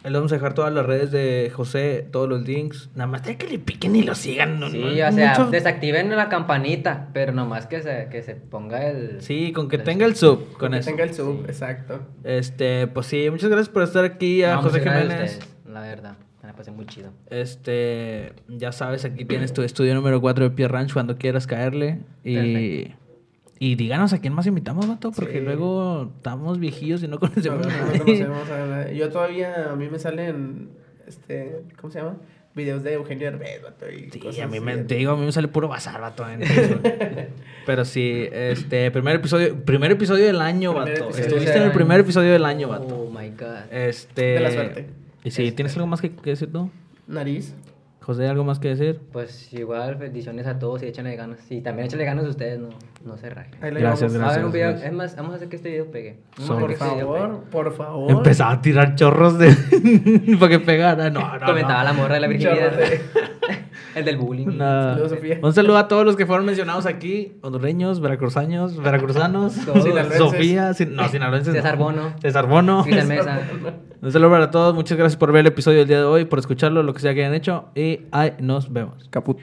Les vamos a dejar todas las redes de José, todos los links. Nada más de que le piquen y lo sigan. No, Sí, no- o sea, mucho- desactiven la campanita, pero nomás que se, que se ponga el... Sí, con que tenga el sub, con que eso. tenga el sub, Sí. exacto. Este, pues sí, muchas gracias por estar aquí a No, José muchas gracias a Jiménez. ustedes, la verdad, me la pasé muy chido. Este, ya sabes, aquí tienes tu estudio número 4 de Pierre Ranch cuando quieras caerle. Y, Perfecto. Y díganos a quién más invitamos, vato, porque Sí. luego estamos viejillos y no No, conocemos no, a no nadie. conocemos a nadie. Yo todavía, a mí me salen, este, ¿cómo se llama? videos de Eugenio Derbez, vato. Y Sí, cosas a mí así. me, te digo, a mí me sale puro bazar, vato. en. Pero sí, este, primer episodio, primer episodio del año, Primer vato. Estuviste en el primer episodio del año, vato. Oh my god. Este. De la suerte. Y sí, ¿tienes algo más que, que decir tú? Nariz. José, ¿algo más que decir? Pues igual, bendiciones a todos y échenle ganas. Y también échenle ganas a ustedes, no, no se rajen. Gracias, llevamos. A ver, un video, gracias. es más, vamos a hacer que este video pegue. Por que este favor, por favor. Empezaba a tirar chorros de. para que pegara. No, no. pegue. Comentaba no. la morra de la virginidad. De- El del bullying. No. Saludos, Sofía. Un saludo a todos los que fueron mencionados aquí: hondureños, veracruzanos, veracruzanos. Sofía, sin- no, sinaloenses. César no. Bono. César Bono. César Mesa. Un saludo para todos. Muchas gracias por ver el episodio del día de hoy, por escucharlo, lo que sea que hayan hecho. Y ahí nos vemos. Caput.